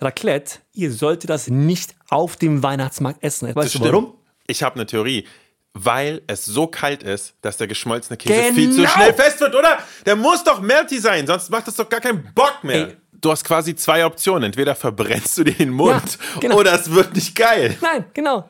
Raclette, ihr solltet das nicht auf dem Weihnachtsmarkt essen. Weißt du warum? Ich habe eine Theorie. Weil es so kalt ist, dass der geschmolzene Käse Genau. viel zu schnell fest wird, oder? Der muss doch melty sein, sonst macht das doch gar keinen Bock mehr. Ey. Du hast quasi zwei Optionen. Entweder verbrennst du dir den Mund Ja, genau. oder es wird nicht geil. Nein, genau.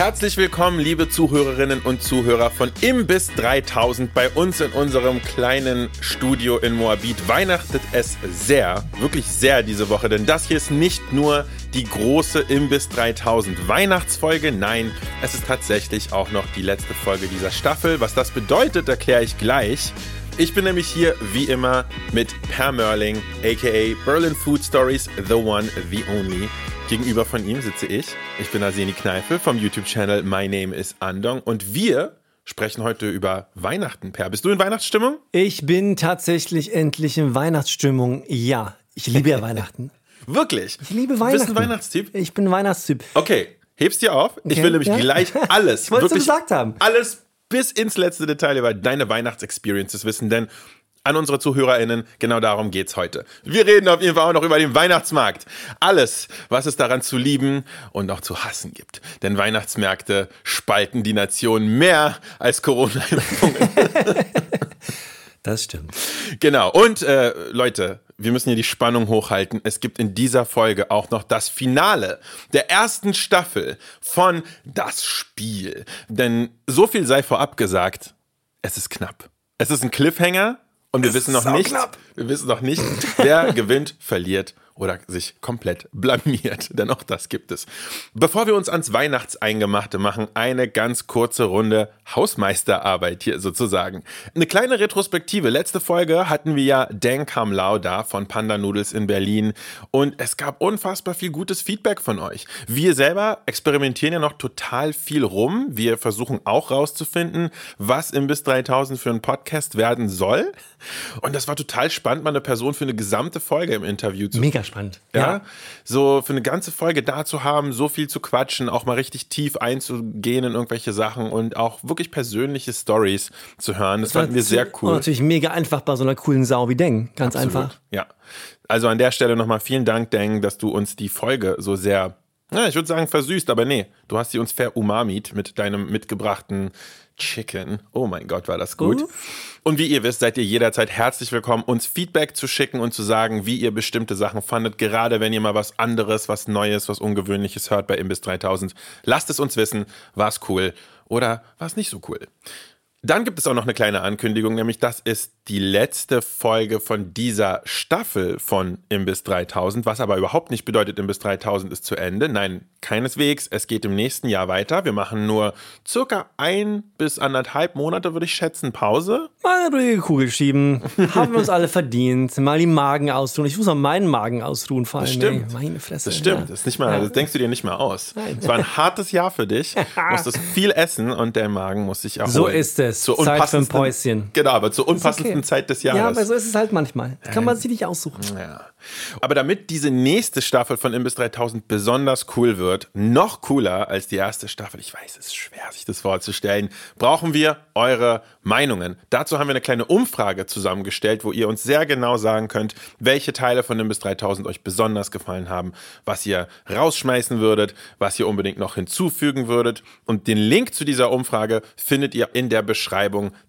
Herzlich willkommen, liebe Zuhörerinnen und Zuhörer von Imbiss 3000 bei uns in unserem kleinen Studio in Moabit. Weihnachtet es sehr, wirklich sehr diese Woche, denn das hier ist nicht nur die große Imbiss 3000 Weihnachtsfolge, nein, es ist tatsächlich auch noch die letzte Folge dieser Staffel. Was das bedeutet, erkläre ich gleich. Ich bin nämlich hier wie immer mit Per Merling, aka Berlin Food Stories, The One, The Only. Gegenüber von ihm sitze ich. Ich bin Arseni Kneifel vom YouTube-Channel My Name is Andong und wir sprechen heute über Weihnachten. Per, bist du in Weihnachtsstimmung? Ich bin tatsächlich endlich in Weihnachtsstimmung. Ja, ich liebe ja Weihnachten. Wirklich? Ich liebe Du Weihnachten. bist ein Weihnachtstyp? Ich bin ein Weihnachtstyp. Okay, hebst dir auf. Ich Okay, will nämlich ja. gleich alles, Ich dir wirklich gesagt haben. alles bis ins letzte Detail über deine Weihnachtsexperiences wissen, denn an unsere ZuhörerInnen, genau darum geht's heute. Wir reden auf jeden Fall auch noch über den Weihnachtsmarkt. Alles, was es daran zu lieben und auch zu hassen gibt. Denn Weihnachtsmärkte spalten die Nation mehr als Corona-Impfungen. Das stimmt. Genau. Und äh, Leute, wir müssen hier die Spannung hochhalten. Es gibt in dieser Folge auch noch das Finale der ersten Staffel von Das Spiel. Denn so viel sei vorab gesagt, es ist knapp. Es ist ein Cliffhanger und wir wissen noch nicht, wir wissen noch nicht, wer gewinnt, verliert oder sich komplett blamiert. Denn auch das gibt es. Bevor wir uns ans Weihnachtseingemachte machen, eine ganz kurze Runde Hausmeisterarbeit hier sozusagen. Eine kleine Retrospektive. Letzte Folge hatten wir ja Dan Kamlau da von Panda Noodles in Berlin und es gab unfassbar viel gutes Feedback von euch. Wir selber experimentieren ja noch total viel rum. Wir versuchen auch rauszufinden, was im Bis 3000 für ein Podcast werden soll. Und das war total spannend, mal eine Person für eine gesamte Folge im Interview zu Mega spannend. ja, so für eine ganze Folge da zu haben, so viel zu quatschen, auch mal richtig tief einzugehen in irgendwelche Sachen und auch wirklich persönliche Stories zu hören. Das fanden wir sehr Und cool. natürlich mega einfach bei so einer coolen Sau wie Deng. Ganz einfach. Ja. Also an der Stelle nochmal vielen Dank, Deng, dass du uns die Folge so sehr, ja, ich würde sagen versüßt, aber nee, du hast sie uns verumamit mit deinem mitgebrachten Chicken. Oh mein Gott, war das gut. Uh. Und wie ihr wisst, seid ihr jederzeit herzlich willkommen, uns Feedback zu schicken und zu sagen, wie ihr bestimmte Sachen fandet, gerade wenn ihr mal was anderes, was Neues, was Ungewöhnliches hört bei Imbiss 3000. Lasst es uns wissen, war es cool oder war es nicht so cool. Dann gibt es auch noch eine kleine Ankündigung, nämlich das ist die letzte Folge von dieser Staffel von Imbiss 3000, was aber überhaupt nicht bedeutet, Imbiss 3000 ist zu Ende. Nein, keineswegs. Es geht im nächsten Jahr weiter. Wir machen nur circa ein bis anderthalb Monate, würde ich schätzen, Pause. Mal eine ruhige Kugel schieben. Haben wir uns alle verdient. Mal die Magen ausruhen. Ich muss mal meinen Magen ausruhen vor allem. stimmt. Ey, meine Fresse. Das stimmt. Ja. Das, ist nicht mal, das denkst du dir nicht mehr aus. Es war ein hartes Jahr für dich. Du musstest viel essen und der Magen muss sich erholen. So ist es. Zur Zeit für ein Päuschen. Genau, aber zur unpassendsten okay. Zeit des Ja, Jahres. aber so ist es halt manchmal. Das kann man sich nicht aussuchen. Ja. Aber damit diese nächste Staffel von Imbiss 3000 besonders cool wird, noch cooler als die erste Staffel, ich weiß, es ist schwer, sich das vorzustellen, brauchen wir eure Meinungen. Dazu haben wir eine kleine Umfrage zusammengestellt, wo ihr uns sehr genau sagen könnt, welche Teile von Imbiss 3000 euch besonders gefallen haben, was ihr rausschmeißen würdet, was ihr unbedingt noch hinzufügen würdet. Und den Link zu dieser Umfrage findet ihr in der Beschreibung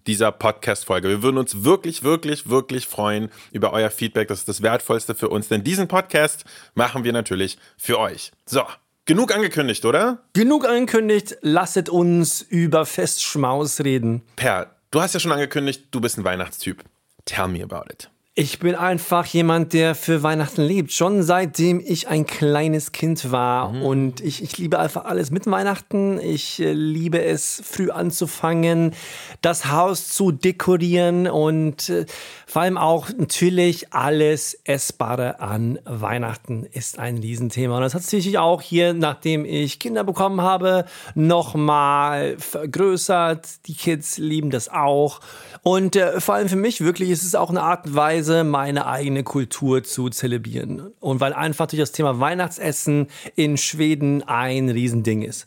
dieser Podcast-Folge. Wir würden uns wirklich, wirklich, wirklich freuen über euer Feedback. Das ist das Wertvollste für uns, denn diesen Podcast machen wir natürlich für euch. So, genug angekündigt, oder? Genug angekündigt. Lasset uns über Festschmaus reden. Per, du hast ja schon angekündigt, du bist ein Weihnachtstyp. Tell me about it. Ich bin einfach jemand, der für Weihnachten lebt. Schon seitdem ich ein kleines Kind war. Und ich, ich liebe einfach alles mit Weihnachten. Ich äh, liebe es, früh anzufangen, das Haus zu dekorieren und äh, vor allem auch natürlich alles Essbare an Weihnachten ist ein Riesenthema. Und das hat sich auch hier, nachdem ich Kinder bekommen habe, nochmal vergrößert. Die Kids lieben das auch. Und äh, vor allem für mich wirklich ist es auch eine Art und Weise, meine eigene Kultur zu zelebrieren. Und weil einfach durch das Thema Weihnachtsessen in Schweden ein Riesending ist.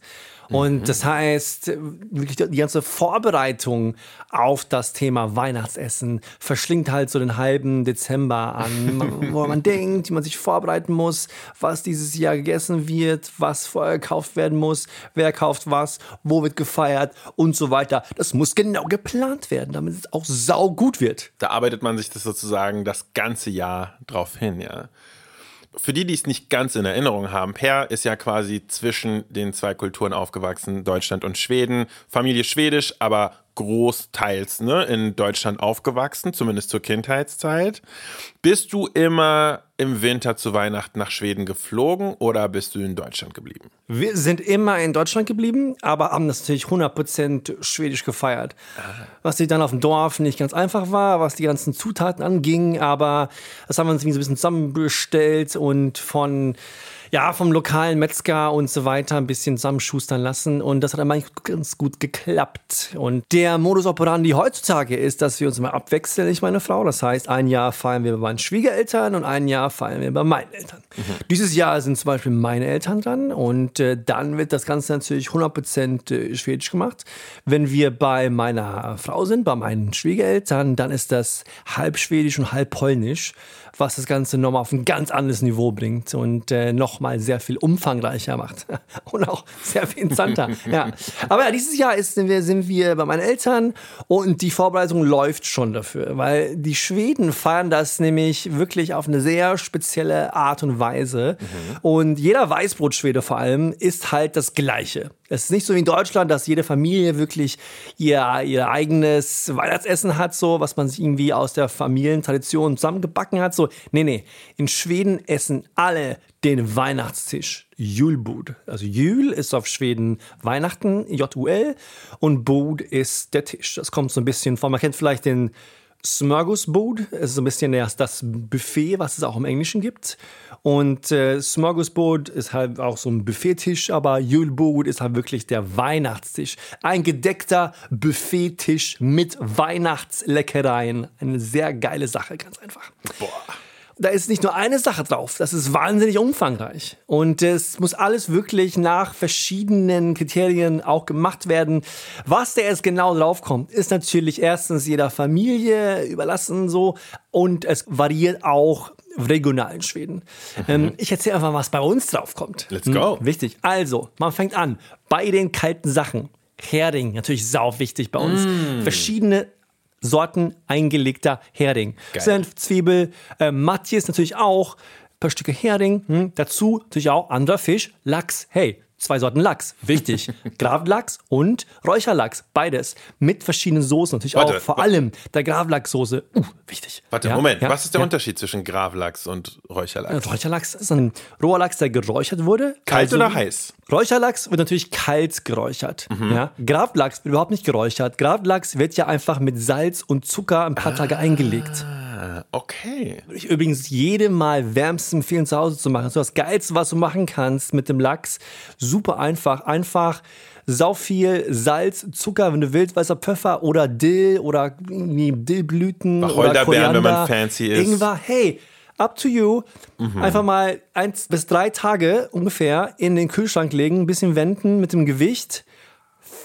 Und mhm. das heißt, wirklich die ganze Vorbereitung auf das Thema Weihnachtsessen verschlingt halt so den halben Dezember an, wo man denkt, wie man sich vorbereiten muss, was dieses Jahr gegessen wird, was vorher gekauft werden muss, wer kauft was, wo wird gefeiert und so weiter. Das muss genau geplant werden, damit es auch sau gut wird. Da arbeitet man sich das sozusagen das ganze Jahr drauf hin, ja für die, die es nicht ganz in Erinnerung haben, Per ist ja quasi zwischen den zwei Kulturen aufgewachsen, Deutschland und Schweden. Familie schwedisch, aber großteils ne, in Deutschland aufgewachsen, zumindest zur Kindheitszeit. Bist du immer im Winter zu Weihnachten nach Schweden geflogen oder bist du in Deutschland geblieben? Wir sind immer in Deutschland geblieben, aber haben das natürlich 100% schwedisch gefeiert. Ah. Was sich dann auf dem Dorf nicht ganz einfach war, was die ganzen Zutaten anging, aber das haben wir uns so ein bisschen zusammenbestellt und von ja, vom lokalen Metzger und so weiter ein bisschen zusammenschustern lassen. Und das hat dann eigentlich ganz gut geklappt. Und der Modus operandi heutzutage ist, dass wir uns immer abwechseln, ich meine Frau. Das heißt, ein Jahr feiern wir bei meinen Schwiegereltern und ein Jahr feiern wir bei meinen Eltern. Mhm. Dieses Jahr sind zum Beispiel meine Eltern dran und äh, dann wird das Ganze natürlich 100% äh, schwedisch gemacht. Wenn wir bei meiner Frau sind, bei meinen Schwiegereltern, dann ist das halb schwedisch und halb polnisch was das Ganze nochmal auf ein ganz anderes Niveau bringt und äh, nochmal sehr viel umfangreicher macht und auch sehr viel interessanter. ja. Aber ja, dieses Jahr ist, sind, wir, sind wir bei meinen Eltern und die Vorbereitung läuft schon dafür, weil die Schweden feiern das nämlich wirklich auf eine sehr spezielle Art und Weise mhm. und jeder Weißbrotschwede vor allem ist halt das Gleiche. Es ist nicht so wie in Deutschland, dass jede Familie wirklich ihr, ihr eigenes Weihnachtsessen hat, so was man sich irgendwie aus der Familientradition zusammengebacken hat. So, nee, nee. In Schweden essen alle den Weihnachtstisch. Julbud. Also Jul ist auf Schweden Weihnachten, J-U-L, und Bud ist der Tisch. Das kommt so ein bisschen von, man kennt vielleicht den Smörgåsbord. Es ist so ein bisschen das Buffet, was es auch im Englischen gibt. Und äh, Smorgasbord ist halt auch so ein Buffettisch, aber Julbord ist halt wirklich der Weihnachtstisch. Ein gedeckter Buffettisch mit Weihnachtsleckereien. Eine sehr geile Sache, ganz einfach. Boah. Da ist nicht nur eine Sache drauf, das ist wahnsinnig umfangreich. Und es muss alles wirklich nach verschiedenen Kriterien auch gemacht werden. Was da jetzt genau draufkommt, ist natürlich erstens jeder Familie überlassen so und es variiert auch regional in Schweden. Mhm. Ähm, ich erzähle einfach, was bei uns drauf kommt. Let's go. Hm, wichtig. Also, man fängt an bei den kalten Sachen. Hering, natürlich sau wichtig bei uns. Mm. Verschiedene Sorten eingelegter Hering. Geil. Senf, Zwiebel, äh, Matjes natürlich auch. Ein paar Stücke Hering. Hm. Dazu natürlich auch anderer Fisch, Lachs. Hey, zwei Sorten Lachs. Wichtig. Gravlachs und Räucherlachs. Beides. Mit verschiedenen Soßen natürlich Warte, auch. Vor allem der Gravlachssoße. Uh, wichtig. Warte, ja, Moment. Ja, Was ist der ja. Unterschied zwischen Gravlachs und Räucherlachs? Räucherlachs ist ein roher Lachs, der geräuchert wurde. Kalt also, oder heiß? Räucherlachs wird natürlich kalt geräuchert. Mhm. Ja? Gravlachs wird überhaupt nicht geräuchert. Gravlachs wird ja einfach mit Salz und Zucker ein paar ah. Tage eingelegt okay. Würde ich übrigens jedem Mal wärmstens empfehlen, zu Hause zu machen. Das ist das Geilste, was du machen kannst mit dem Lachs. Super einfach. Einfach sau viel Salz, Zucker, wenn du willst, weißer Pfeffer oder Dill oder Dillblüten oder Koriander. wenn man fancy ist. Ingwer. Hey, up to you. Mhm. Einfach mal eins bis drei Tage ungefähr in den Kühlschrank legen, ein bisschen wenden mit dem Gewicht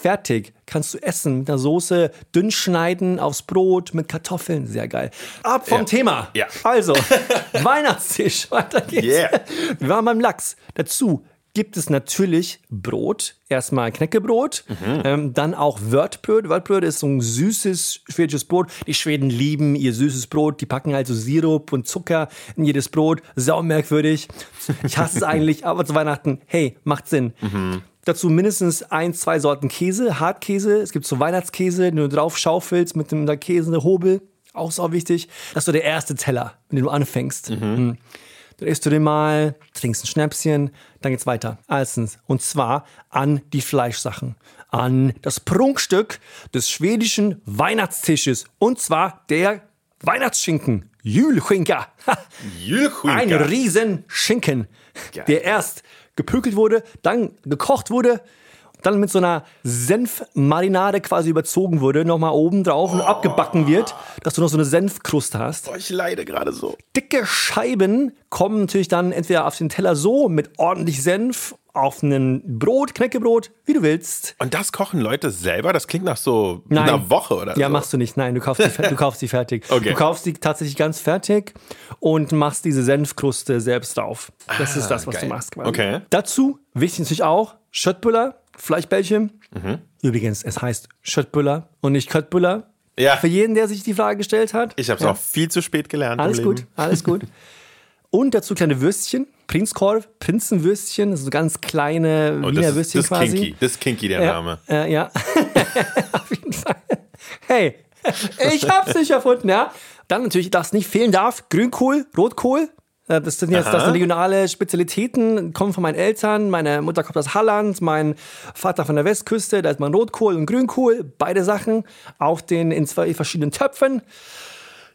fertig. Kannst du essen mit der Soße, dünn schneiden aufs Brot mit Kartoffeln. Sehr geil. Ab vom ja. Thema. Ja. Also, Weihnachtstisch. Weiter geht's. Yeah. Wir waren beim Lachs. Dazu gibt es natürlich Brot. Erstmal Knäckebrot, mhm. ähm, dann auch Wörtbrot. Wörtbrot ist so ein süßes schwedisches Brot. Die Schweden lieben ihr süßes Brot. Die packen halt so Sirup und Zucker in jedes Brot. Sau merkwürdig. Ich hasse es eigentlich, aber zu Weihnachten, hey, macht Sinn. Mhm. Dazu mindestens ein, zwei Sorten Käse, Hartkäse. Es gibt so Weihnachtskäse, den du drauf schaufelst mit dem Käse, eine Hobel. Auch so wichtig. Das ist so der erste Teller, mit dem du anfängst. Mhm. Hm. Dann isst du den mal, trinkst ein Schnäpschen, dann geht's weiter. Erstens. Und zwar an die Fleischsachen. An das Prunkstück des schwedischen Weihnachtstisches. Und zwar der Weihnachtsschinken. Julschinker. Julschinker. Ein Riesenschinken. Geil. Der erst gepökelt wurde, dann gekocht wurde, dann mit so einer Senfmarinade quasi überzogen wurde, nochmal oben drauf und abgebacken wird, dass du noch so eine Senfkruste hast. Oh, ich leide gerade so. Dicke Scheiben kommen natürlich dann entweder auf den Teller so mit ordentlich Senf auf ein Brot, Knäckebrot, wie du willst. Und das kochen Leute selber? Das klingt nach so Nein. einer Woche oder ja, so. machst du nicht. Nein, du kaufst die, du kaufst die fertig. Okay. Du kaufst die tatsächlich ganz fertig und machst diese Senfkruste selbst drauf. Das ah, ist das, was geil. du machst. Quasi. Okay. Dazu, wichtig natürlich auch, Schöttbüller, Fleischbällchen. Mhm. Übrigens, es heißt Schöttbüller und nicht Köttbüller. Ja. Für jeden, der sich die Frage gestellt hat. Ich habe es ja. auch viel zu spät gelernt. Alles gut, alles gut. Und dazu kleine Würstchen, Prinzkorb, Prinzenwürstchen, so ganz kleine oh, Wiener Würstchen das quasi. Kinky. Das ist kinky, der ja, Name. Äh, ja, auf jeden Fall. Hey, ich hab's nicht erfunden, ja. Dann natürlich, das nicht fehlen darf, Grünkohl, Rotkohl. Äh, das sind jetzt das sind regionale Spezialitäten, kommen von meinen Eltern. Meine Mutter kommt aus Halland, mein Vater von der Westküste. Da ist mein Rotkohl und Grünkohl, beide Sachen, auf den in zwei verschiedenen Töpfen.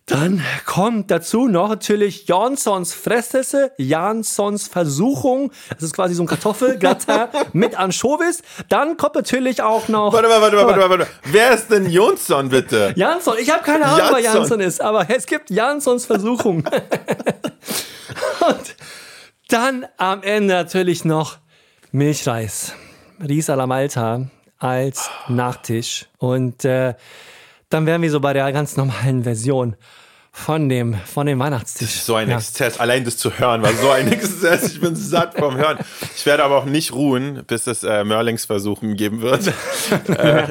Dann kommt dazu noch natürlich Jansons Fressesse, Jansons Versuchung. Das ist quasi so ein Kartoffelgratin mit Anchovis. Dann kommt natürlich auch noch. Warte mal, warte mal, warte mal, warte mal. Wer ist denn Jansson, bitte? Jansson, ich habe keine Ahnung, wer Jansson ist, aber es gibt Jansons Versuchung. Und dann am Ende natürlich noch Milchreis. Ries alla Malta als Nachtisch. Und äh, dann wären wir so bei der ganz normalen Version von dem, von dem Weihnachtstisch. So ein ja. Exzess. Allein das zu hören war so ein Exzess. Ich bin satt vom Hören. Ich werde aber auch nicht ruhen, bis es äh, Mörlingsversuchen geben wird. äh,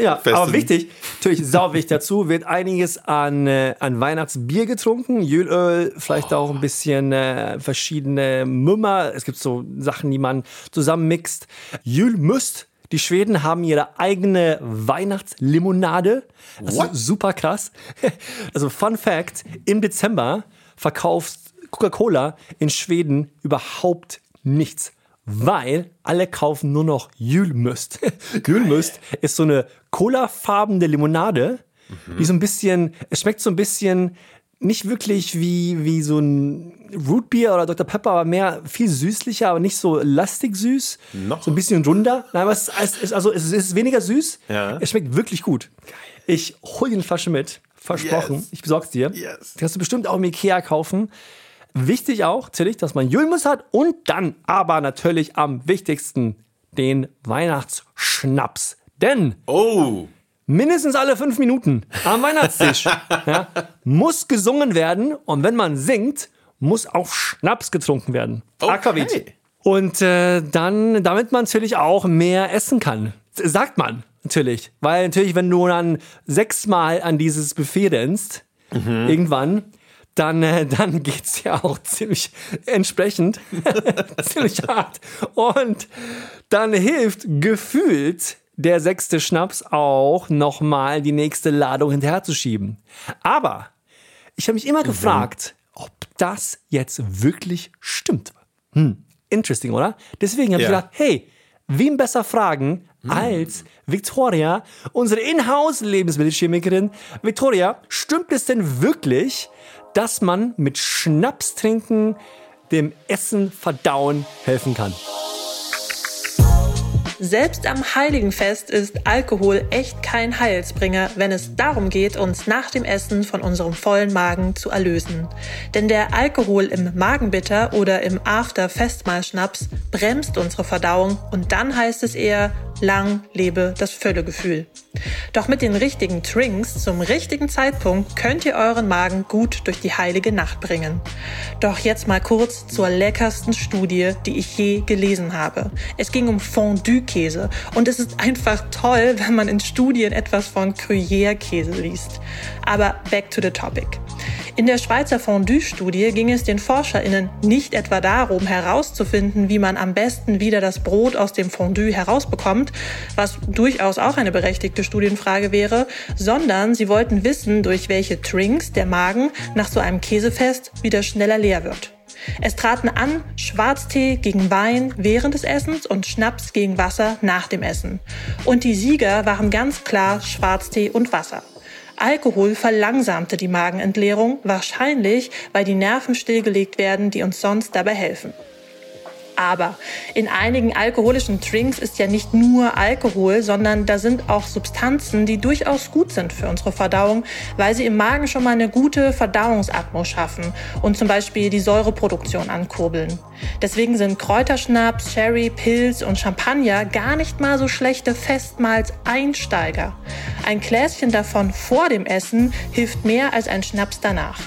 ja, aber wichtig, natürlich sau wichtig dazu, wird einiges an, äh, an Weihnachtsbier getrunken. Jülöl, vielleicht oh. auch ein bisschen äh, verschiedene Mümmer. Es gibt so Sachen, die man zusammenmixt. Jülmüst die Schweden haben ihre eigene Weihnachtslimonade. Das ist super krass. Also Fun Fact, im Dezember verkauft Coca-Cola in Schweden überhaupt nichts, weil alle kaufen nur noch Julmust. Julmust ist so eine colafarbene Limonade, mhm. die so ein bisschen, es schmeckt so ein bisschen nicht wirklich wie, wie so ein Rootbeer oder Dr. Pepper, aber mehr viel süßlicher, aber nicht so lastig süß. Noch? So ein bisschen runder. Nein, aber es ist, also es ist weniger süß. Ja. Es schmeckt wirklich gut. Ich hol dir eine Flasche mit. Versprochen. Yes. Ich besorg's dir. Yes. Die kannst du bestimmt auch im Ikea kaufen. Wichtig auch, natürlich, dass man Julmus hat und dann aber natürlich am wichtigsten den Weihnachtsschnaps. Denn oh mindestens alle fünf Minuten am Weihnachtstisch ja, muss gesungen werden und wenn man singt, muss auch Schnaps getrunken werden. Okay. Aquavit. Und äh, dann, damit man natürlich auch mehr essen kann. Sagt man natürlich. Weil natürlich, wenn du dann sechsmal an dieses Buffet rennst, mhm. irgendwann, dann, äh, dann geht's ja auch ziemlich entsprechend, ziemlich hart. Und dann hilft gefühlt der sechste Schnaps auch nochmal die nächste Ladung hinterherzuschieben. Aber ich habe mich immer mhm. gefragt, ob das jetzt wirklich stimmt. Hm, interesting, oder? Deswegen habe ja. ich gedacht, hey, wem besser fragen hm. als Victoria, unsere Inhouse-Lebensmittelchemikerin. Victoria, stimmt es denn wirklich, dass man mit Schnaps trinken dem Essen verdauen helfen kann? Selbst am Heiligenfest ist Alkohol echt kein Heilsbringer, wenn es darum geht, uns nach dem Essen von unserem vollen Magen zu erlösen. Denn der Alkohol im Magenbitter oder im After-Festmahlschnaps bremst unsere Verdauung und dann heißt es eher, lang lebe das Völlegefühl. Doch mit den richtigen Drinks zum richtigen Zeitpunkt könnt ihr euren Magen gut durch die heilige Nacht bringen. Doch jetzt mal kurz zur leckersten Studie, die ich je gelesen habe. Es ging um Fondue-Käse und es ist einfach toll, wenn man in Studien etwas von Gruyère-Käse liest. Aber back to the topic. In der Schweizer Fondue-Studie ging es den ForscherInnen nicht etwa darum, herauszufinden, wie man am besten wieder das Brot aus dem Fondue herausbekommt, was durchaus auch eine berechtigte Studienfrage wäre, sondern sie wollten wissen, durch welche Drinks der Magen nach so einem Käsefest wieder schneller leer wird. Es traten an Schwarztee gegen Wein während des Essens und Schnaps gegen Wasser nach dem Essen. Und die Sieger waren ganz klar Schwarztee und Wasser. Alkohol verlangsamte die Magenentleerung, wahrscheinlich weil die Nerven stillgelegt werden, die uns sonst dabei helfen. Aber in einigen alkoholischen Drinks ist ja nicht nur Alkohol, sondern da sind auch Substanzen, die durchaus gut sind für unsere Verdauung, weil sie im Magen schon mal eine gute Verdauungsatmo schaffen und zum Beispiel die Säureproduktion ankurbeln. Deswegen sind Kräuterschnaps, Sherry, Pilz und Champagner gar nicht mal so schlechte Festmahlseinsteiger. Ein Gläschen davon vor dem Essen hilft mehr als ein Schnaps danach.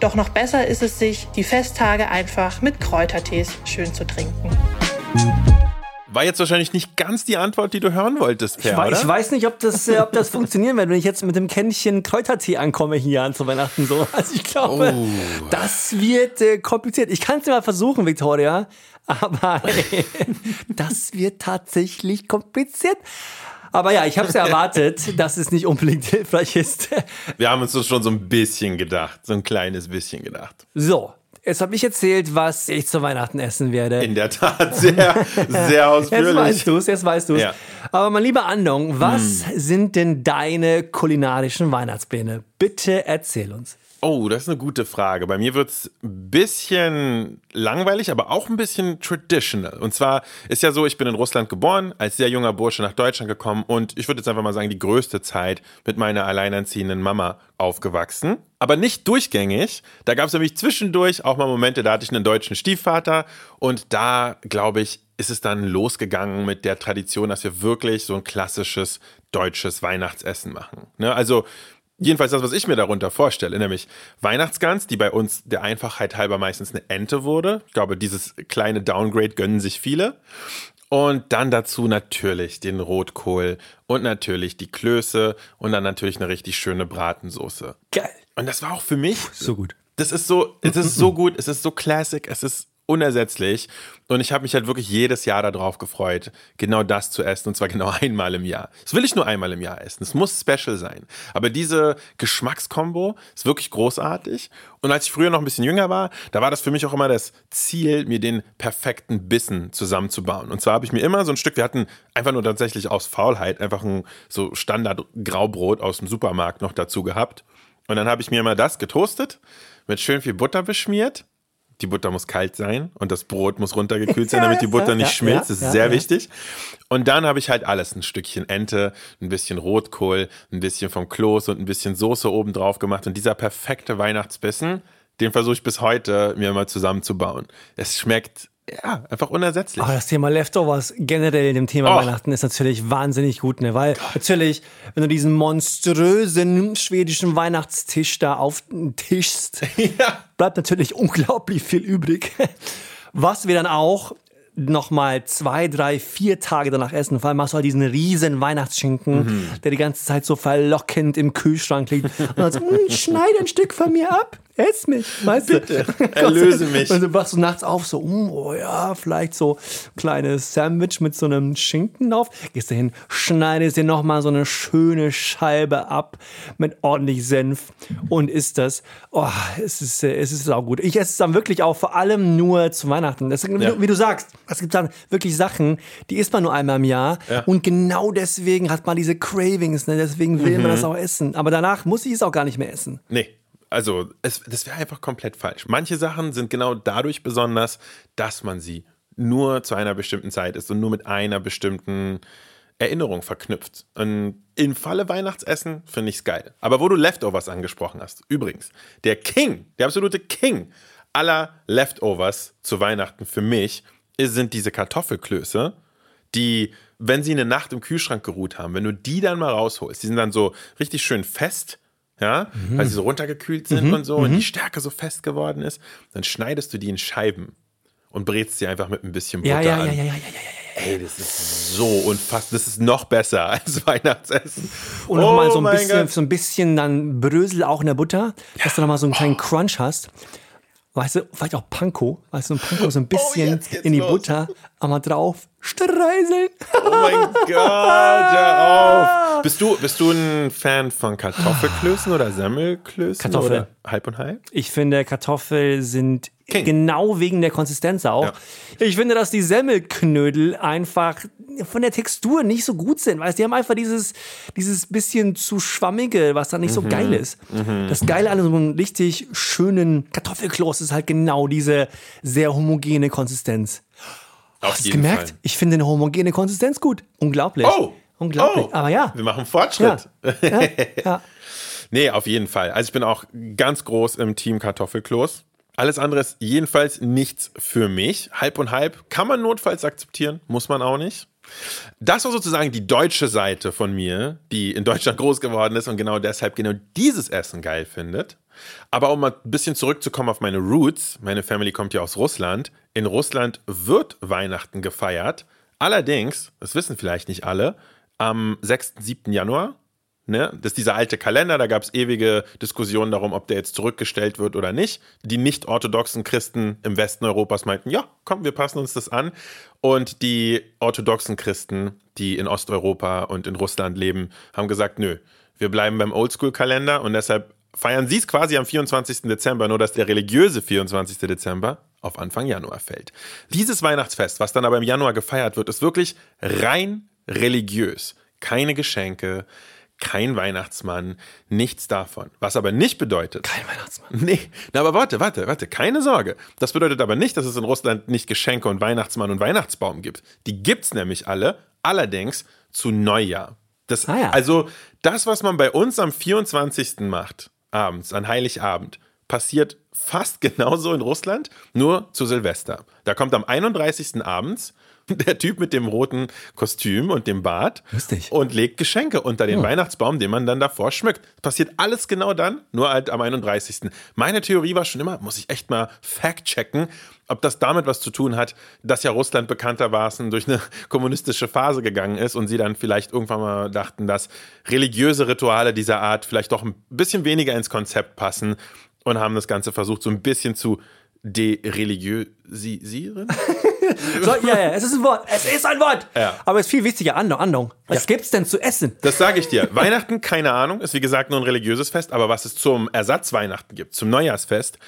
Doch noch besser ist es sich, die Festtage einfach mit Kräutertees schön zu trinken. War jetzt wahrscheinlich nicht ganz die Antwort, die du hören wolltest, Per, ich, weiß, oder? ich weiß nicht, ob das, äh, ob das funktionieren wird, wenn ich jetzt mit dem Kännchen Kräutertee ankomme hier an zu Weihnachten. So. Also ich glaube, Oh. das wird äh, kompliziert. Ich kann es mal versuchen, Victoria, aber äh, das wird tatsächlich kompliziert. Aber ja, ich habe es ja erwartet, dass es nicht unbedingt hilfreich ist. Wir haben uns das schon so ein bisschen gedacht, so ein kleines bisschen gedacht. So, jetzt habe ich erzählt, was ich zu Weihnachten essen werde. In der Tat, sehr, sehr Jetzt ausführlich. weißt du es, jetzt weißt du es. Ja. Aber mein lieber Andong, was sind denn deine kulinarischen Weihnachtspläne? Bitte erzähl uns. Oh, das ist eine gute Frage. Bei mir wird's ein bisschen langweilig, aber auch ein bisschen traditional. Und zwar ist ja so, ich bin in Russland geboren, als sehr junger Bursche nach Deutschland gekommen und ich würde jetzt einfach mal sagen, die größte Zeit mit meiner alleinerziehenden Mama aufgewachsen. Aber nicht durchgängig. Da gab es nämlich zwischendurch auch mal Momente, da hatte ich einen deutschen Stiefvater und da, glaube ich, ist es dann losgegangen mit der Tradition, dass wir wirklich so ein klassisches deutsches Weihnachtsessen machen. Ne? Also Jedenfalls das, was ich mir darunter vorstelle, nämlich Weihnachtsgans, die bei uns der Einfachheit halber meistens eine Ente wurde. Ich glaube, dieses kleine Downgrade gönnen sich viele. Und dann dazu natürlich den Rotkohl und natürlich die Klöße und dann natürlich eine richtig schöne Bratensoße. Geil. Und das war auch für mich So gut. das ist so, es ist so gut, es ist so classic, es ist unersetzlich. Und ich habe mich halt wirklich jedes Jahr darauf gefreut, genau das zu essen. Und zwar genau einmal im Jahr. Das will ich nur einmal im Jahr essen. Es muss special sein. Aber diese Geschmackskombo ist wirklich großartig. Und als ich früher noch ein bisschen jünger war, da war das für mich auch immer das Ziel, mir den perfekten Bissen zusammenzubauen. Und zwar habe ich mir immer so ein Stück, wir hatten einfach nur tatsächlich aus Faulheit einfach ein so Standard Graubrot aus dem Supermarkt noch dazu gehabt. Und dann habe ich mir immer das getoastet, mit schön viel Butter beschmiert. Die Butter muss kalt sein und das Brot muss runtergekühlt sein, damit die Butter nicht schmilzt. Das ist sehr wichtig. Und dann habe ich halt alles. Ein Stückchen Ente, ein bisschen Rotkohl, ein bisschen vom Kloß und ein bisschen Soße oben drauf gemacht. Und dieser perfekte Weihnachtsbissen, den versuche ich bis heute mir mal zusammenzubauen. Es schmeckt, ja, einfach unersetzlich. Aber das Thema Leftovers generell in dem Thema Och. Weihnachten ist natürlich wahnsinnig gut, ne? Weil natürlich, wenn du diesen monströsen schwedischen Weihnachtstisch da auftischst, ja. bleibt natürlich unglaublich viel übrig. Was wir dann auch noch mal zwei, drei, vier Tage danach essen. Vor allem hast du halt diesen riesen Weihnachtsschinken, Mhm. der die ganze Zeit so verlockend im Kühlschrank liegt. Und dann so, "Mm, schneid ein Stück von mir ab, ess mich, weißt Bitte, du? erlöse mich. Und du wachst so nachts auf, so, mm, oh ja, vielleicht so ein kleines Sandwich mit so einem Schinken drauf. Gehst du hin, schneidest dir noch mal so eine schöne Scheibe ab mit ordentlich Senf und isst das. Oh, es ist, äh, es ist auch gut. Ich esse es dann wirklich auch vor allem nur zu Weihnachten. Das, wie, Ja. du, wie du sagst, es gibt dann wirklich Sachen, die isst man nur einmal im Jahr Ja. und genau deswegen hat man diese Cravings, ne? deswegen will Mhm. man das auch essen. Aber danach muss ich es auch gar nicht mehr essen. Nee. Also, es, das wäre einfach komplett falsch. Manche Sachen sind genau dadurch besonders, dass man sie nur zu einer bestimmten Zeit ist und nur mit einer bestimmten Erinnerung verknüpft. Und im Falle Weihnachtsessen finde ich es geil. Aber wo du Leftovers angesprochen hast, übrigens, der King, der absolute King aller Leftovers zu Weihnachten für mich sind diese Kartoffelklöße, die, wenn sie eine Nacht im Kühlschrank geruht haben, wenn du die dann mal rausholst, die sind dann so richtig schön fest, ja, weil sie so runtergekühlt sind und so und die Stärke so fest geworden ist, dann schneidest du die in Scheiben und brätst sie einfach mit ein bisschen Butter Ja, ja, an. ja, ja, ja, ja, ja. Ey, das ist so unfassbar. Das ist noch besser als Weihnachtsessen. Und nochmal Oh so ein bisschen, Gott. so ein bisschen dann Brösel auch in der Butter, dass du nochmal so einen kleinen Oh. Crunch hast. Weißt du, vielleicht auch Panko, weißt du, ein Panko so ein bisschen Oh, jetzt geht's in die los. Butter, einmal drauf, streiseln. Oh mein Gott, hör auf. Bist du, bist du ein Fan von Kartoffelklößen oder Semmelklößen? Kartoffel. Oder halb und halb? Ich finde, Kartoffeln sind King. genau wegen der Konsistenz auch. Ja. Ich finde, dass die Semmelknödel einfach von der Textur nicht so gut sind. Weißt, die haben einfach dieses, dieses bisschen zu schwammige, was dann nicht so geil ist. Das Geile an so einem richtig schönen Kartoffelkloß ist halt genau diese sehr homogene Konsistenz. Auf Hast du gemerkt? Fall. Ich finde eine homogene Konsistenz gut. Unglaublich. Oh! Unglaublich. Oh. Aber ja. Wir machen Fortschritt. Ja. ja, ja. Nee, auf jeden Fall. Also ich bin auch ganz groß im Team Kartoffelkloß. Alles andere ist jedenfalls nichts für mich. Halb und halb kann man notfalls akzeptieren, muss man auch nicht. Das war sozusagen die deutsche Seite von mir, die in Deutschland groß geworden ist und genau deshalb genau dieses Essen geil findet. Aber um mal ein bisschen zurückzukommen auf meine Roots, meine Family kommt ja aus Russland. In Russland wird Weihnachten gefeiert. Allerdings, das wissen vielleicht nicht alle, am 6. 7. Januar Ne? Das ist dieser alte Kalender, da gab es ewige Diskussionen darum, ob der jetzt zurückgestellt wird oder nicht. Die nicht-orthodoxen Christen im Westen Europas meinten, ja, komm, wir passen uns das an. Und die orthodoxen Christen, die in Osteuropa und in Russland leben, haben gesagt, nö, wir bleiben beim Oldschool-Kalender und deshalb feiern sie es quasi am 24. Dezember, nur dass der religiöse 24. Dezember auf Anfang Januar fällt. Dieses Weihnachtsfest, was dann aber im Januar gefeiert wird, ist wirklich rein religiös. Keine Geschenke, kein Weihnachtsmann, nichts davon. Was aber nicht bedeutet. Kein Weihnachtsmann. Nee, na, aber warte, warte, warte, keine Sorge. Das bedeutet aber nicht, dass es in Russland nicht Geschenke und Weihnachtsmann und Weihnachtsbaum gibt. Die gibt's nämlich alle, allerdings zu Neujahr. Das, Ah ja. Also, das, was man bei uns am 24. macht, abends, an Heiligabend, passiert fast genauso in Russland, nur zu Silvester. Da kommt am 31. abends der Typ mit dem roten Kostüm und dem Bart Lustig. und legt Geschenke unter den Hm. Weihnachtsbaum, den man dann davor schmückt. Passiert alles genau dann, nur halt am 31. Meine Theorie war schon immer, muss ich echt mal fact-checken, ob das damit was zu tun hat, dass ja Russland bekanntermaßen durch eine kommunistische Phase gegangen ist und sie dann vielleicht irgendwann mal dachten, dass religiöse Rituale dieser Art vielleicht doch ein bisschen weniger ins Konzept passen und haben das Ganze versucht, so ein bisschen zu dereligiösieren. So, ja, ja, es ist ein Wort. Es ist ein Wort. Ja. Aber es ist viel wichtiger. Andung, Andung. Was gibt's denn zu essen? Das sage ich dir. Weihnachten, keine Ahnung, ist wie gesagt nur ein religiöses Fest, aber was es zum Ersatzweihnachten gibt, zum Neujahrsfest,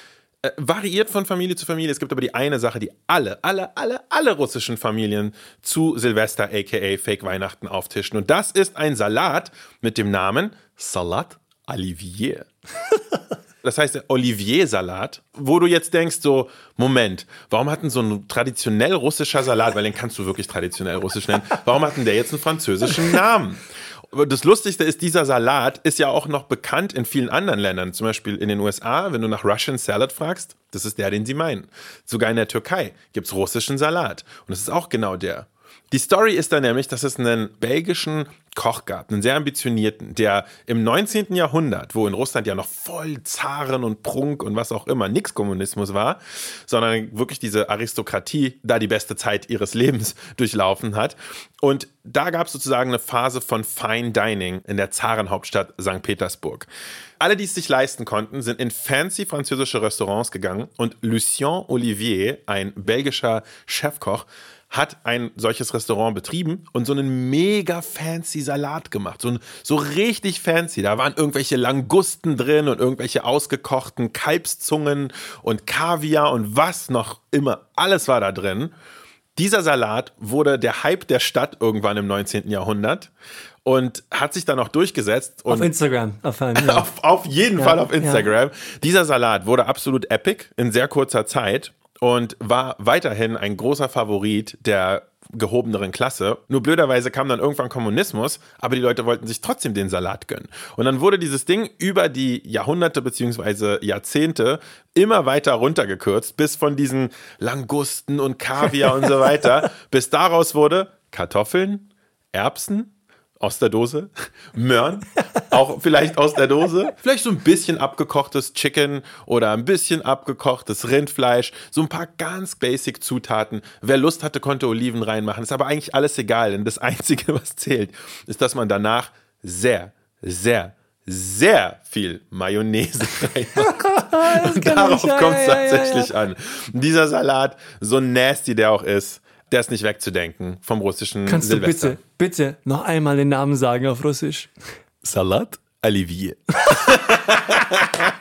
äh, variiert von Familie zu Familie. Es gibt aber die eine Sache, die alle, alle, alle, alle russischen Familien zu Silvester, aka Fake Weihnachten, auftischen. Und das ist ein Salat mit dem Namen Salat Olivier. Das heißt Olivier-Salat, wo du jetzt denkst, so, Moment, warum hat denn so ein traditionell russischer Salat, weil den kannst du wirklich traditionell russisch nennen, warum hat denn der jetzt einen französischen Namen? Das Lustigste ist, dieser Salat ist ja auch noch bekannt in vielen anderen Ländern. Zum Beispiel in den USA, wenn du nach Russian Salad fragst, das ist der, den sie meinen. Sogar in der Türkei gibt es russischen Salat. Und es ist auch genau der. Die Story ist dann nämlich, dass es einen belgischen Koch gab, einen sehr ambitionierten, der im 19. Jahrhundert, wo in Russland ja noch voll Zaren und Prunk und was auch immer, nix Kommunismus war, sondern wirklich diese Aristokratie da die beste Zeit ihres Lebens durchlaufen hat. Und da gab es sozusagen eine Phase von Fine Dining in der Zarenhauptstadt St. Petersburg. Alle, die es sich leisten konnten, sind in fancy französische Restaurants gegangen und Lucien Olivier, ein belgischer Chefkoch, hat ein solches Restaurant betrieben und so einen mega fancy Salat gemacht. So, ein, so richtig fancy. Da waren irgendwelche Langusten drin und irgendwelche ausgekochten Kalbszungen und Kaviar und was noch immer. Alles war da drin. Dieser Salat wurde der Hype der Stadt irgendwann im 19. Jahrhundert und hat sich dann auch durchgesetzt. Auf Instagram. Auf, einem, ja. auf, auf jeden Ja, Fall auf ja. Instagram. Dieser Salat wurde absolut epic in sehr kurzer Zeit und war weiterhin ein großer Favorit der gehobeneren Klasse. Nur blöderweise kam dann irgendwann Kommunismus, aber die Leute wollten sich trotzdem den Salat gönnen. Und dann wurde dieses Ding über die Jahrhunderte bzw. Jahrzehnte immer weiter runtergekürzt, bis von diesen Langusten und Kaviar und so weiter, bis daraus wurde Kartoffeln, Erbsen, aus der Dose, Möhren, auch vielleicht aus der Dose, vielleicht so ein bisschen abgekochtes Chicken oder ein bisschen abgekochtes Rindfleisch, so ein paar ganz basic Zutaten. Wer Lust hatte, konnte Oliven reinmachen, ist aber eigentlich alles egal, denn das Einzige, was zählt, ist, dass man danach sehr, sehr, sehr viel Mayonnaise reinmacht. Und darauf ja, kommt es ja, ja, ja, tatsächlich an. Dieser Salat, so nasty der auch ist, der ist nicht wegzudenken vom russischen Kannst Silvester. du bitte, bitte noch einmal den Namen sagen auf Russisch? Salat Olivier.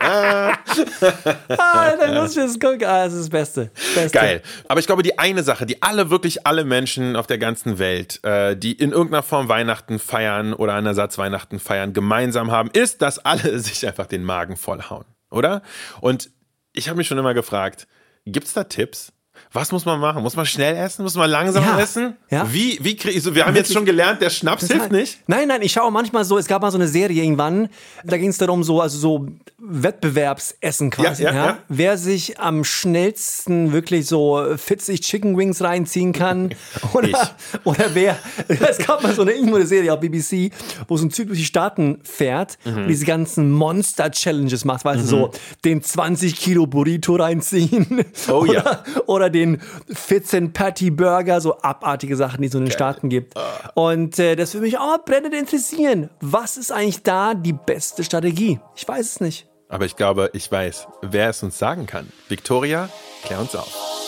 Ah, dein russisches Guck. Ah, das ist das Beste. Beste. Geil. Aber ich glaube, die eine Sache, die alle, wirklich alle Menschen auf der ganzen Welt, äh, die in irgendeiner Form Weihnachten feiern oder einen Ersatz Weihnachten feiern, gemeinsam haben, ist, dass alle sich einfach den Magen vollhauen. Oder? Und ich habe mich schon immer gefragt, gibt es da Tipps? Was muss man machen? Muss man schnell essen? Muss man langsam Ja. essen? Ja. Wie, wie krieg ich so, wir haben jetzt Wirklich. schon gelernt, der Schnaps hilft nicht. Nein, nein, ich schaue manchmal so, es gab mal so eine Serie irgendwann, da ging es darum, so, also so Wettbewerbsessen quasi. Ja, ja. Wer sich am schnellsten wirklich so 40 Chicken Wings reinziehen kann. Oder, oder wer, es gab mal so eine, irgendwo eine Serie auf BBC, wo so ein Typ durch die Staaten fährt und diese ganzen Monster-Challenges macht, weißt du, so den 20 Kilo Burrito reinziehen. Oh oder, ja. Oder den 14 Patty Burger, so abartige Sachen, die es so in den Staaten gibt. Und äh, das würde mich auch mal brennend interessieren. Was ist eigentlich da die beste Strategie? Ich weiß es nicht. Aber ich glaube, ich weiß, wer es uns sagen kann. Victoria, klär uns auf.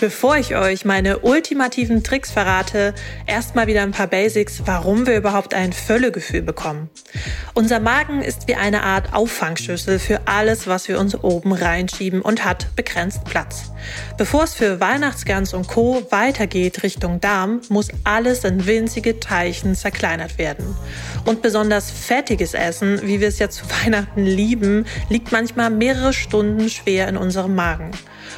Bevor ich euch meine ultimativen Tricks verrate, erstmal wieder ein paar Basics, warum wir überhaupt ein Völlegefühl bekommen. Unser Magen ist wie eine Art Auffangschüssel für alles, was wir uns oben reinschieben und hat begrenzt Platz. Bevor es für Weihnachtsgans und Co. weitergeht Richtung Darm, muss alles in winzige Teilchen zerkleinert werden. Und besonders fettiges Essen, wie wir es ja zu Weihnachten lieben, liegt manchmal mehrere Stunden schwer in unserem Magen.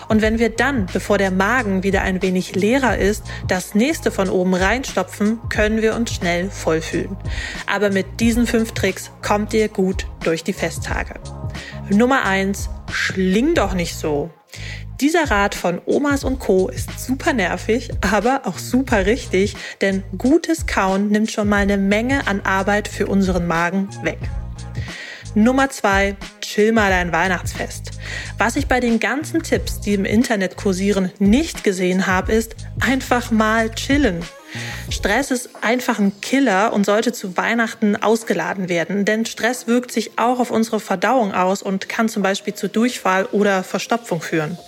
Und wenn wir dann, bevor der Magen wieder ein wenig leerer ist, das nächste von oben reinstopfen, können wir uns schnell vollfühlen. Aber mit diesen fünf Tricks kommt ihr gut durch die Festtage. Nummer eins: Schling doch nicht so. Dieser Rat von Omas und Co. ist super nervig, aber auch super richtig, denn gutes Kauen nimmt schon mal eine Menge an Arbeit für unseren Magen weg. Nummer zwei, chill mal dein Weihnachtsfest. Was ich bei den ganzen Tipps, die im Internet kursieren, nicht gesehen habe, ist einfach mal chillen. Stress ist einfach ein Killer und sollte zu Weihnachten ausgeladen werden, denn Stress wirkt sich auch auf unsere Verdauung aus und kann zum Beispiel zu Durchfall oder Verstopfung führen.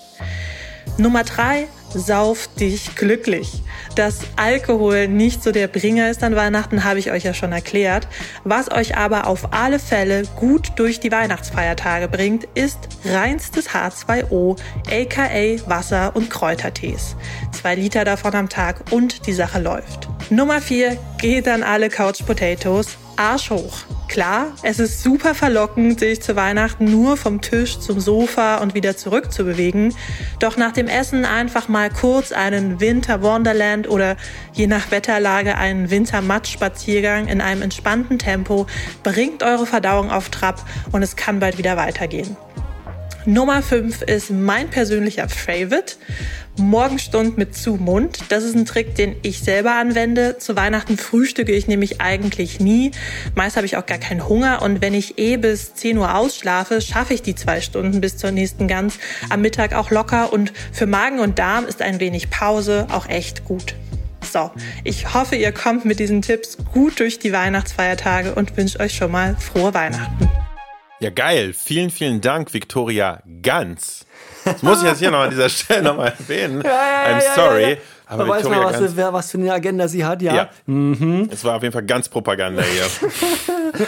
Nummer drei, sauf dich glücklich. Dass Alkohol nicht so der Bringer ist an Weihnachten, habe ich euch ja schon erklärt. Was euch aber auf alle Fälle gut durch die Weihnachtsfeiertage bringt, ist reinstes H2O, aka Wasser- und Kräutertees. Zwei Liter davon am Tag und die Sache läuft. Nummer vier, geht an alle Couch Potatoes. Arsch hoch. Klar, es ist super verlockend, sich zu Weihnachten nur vom Tisch zum Sofa und wieder zurück zu bewegen. Doch nach dem Essen einfach mal kurz einen Winter Wonderland oder je nach Wetterlage einen Winter Matsch Spaziergang in einem entspannten Tempo bringt eure Verdauung auf Trab und es kann bald wieder weitergehen. Nummer 5 ist mein persönlicher Favorite. Morgenstund mit zu Mund. Das ist ein Trick, den ich selber anwende. Zu Weihnachten frühstücke ich nämlich eigentlich nie. Meist habe ich auch gar keinen Hunger und wenn ich eh bis 10 Uhr ausschlafe, schaffe ich die zwei Stunden bis zur nächsten Gans am Mittag auch locker und für Magen und Darm ist ein wenig Pause auch echt gut. So, ich hoffe, ihr kommt mit diesen Tipps gut durch die Weihnachtsfeiertage und wünsche euch schon mal frohe Weihnachten. Ja, geil. Vielen, vielen Dank, Victoria Ganz. Das muss ich jetzt hier noch an dieser Stelle nochmal erwähnen. I'm sorry. Aber Man weiß mal, was, wer, was für eine Agenda sie hat, ja. Ja. Es war auf jeden Fall ganz Propaganda hier.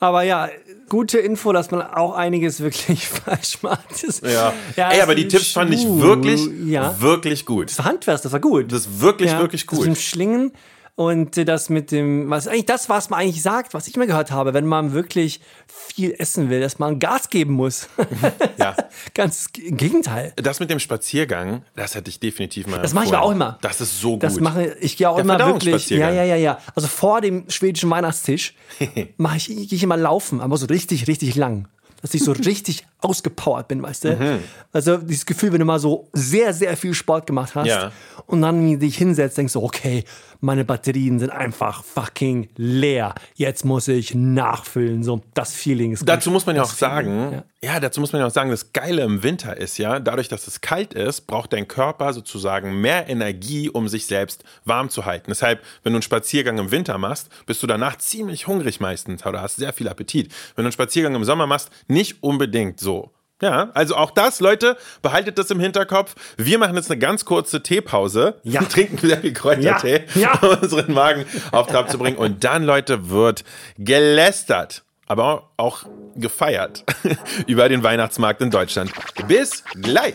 Aber ja, gute Info, dass man auch einiges wirklich falsch macht. Das- Ja. Ja, Ey, aber die Tipps fand ich wirklich, Ja. wirklich gut. Das Handwerk, das war gut. Das ist wirklich, ja, wirklich Das gut. mit dem Schlingen und das mit dem, was eigentlich das, was man eigentlich sagt, was ich immer gehört habe, wenn man wirklich viel essen will, dass man Gas geben muss. Ja. Ganz im Gegenteil. Das mit dem Spaziergang, das hätte ich definitiv mal Das mache ich aber auch immer. Das ist so gut. Das mache ich gehe auch Der immer wirklich. Ja, ja, ja, ja. Also vor dem schwedischen Weihnachtstisch mache ich, gehe ich immer laufen, aber so richtig, richtig lang. Dass ich so richtig ausgepowert bin, weißt du? Mhm. Also dieses Gefühl, wenn du mal so sehr, sehr viel Sport gemacht hast Ja. und dann dich hinsetzt, denkst du, okay, meine Batterien sind einfach fucking leer. Jetzt muss ich nachfüllen. So, das Feeling ist gut. Dazu muss man ja auch Das Feeling, sagen, ja. dazu muss man ja auch sagen, das Geile im Winter ist ja, dadurch, dass es kalt ist, braucht dein Körper sozusagen mehr Energie, um sich selbst warm zu halten. Deshalb, wenn du einen Spaziergang im Winter machst, bist du danach ziemlich hungrig meistens oder hast sehr viel Appetit. Wenn du einen Spaziergang im Sommer machst, nicht unbedingt so. Ja, also auch das, Leute, behaltet das im Hinterkopf. Wir machen jetzt eine ganz kurze Teepause. Ja. Trinken sehr viel Kräutertee, Ja. Ja. um unseren Magen auf Trab zu bringen. Und dann, Leute, wird gelästert, aber auch gefeiert über den Weihnachtsmarkt in Deutschland. Bis gleich.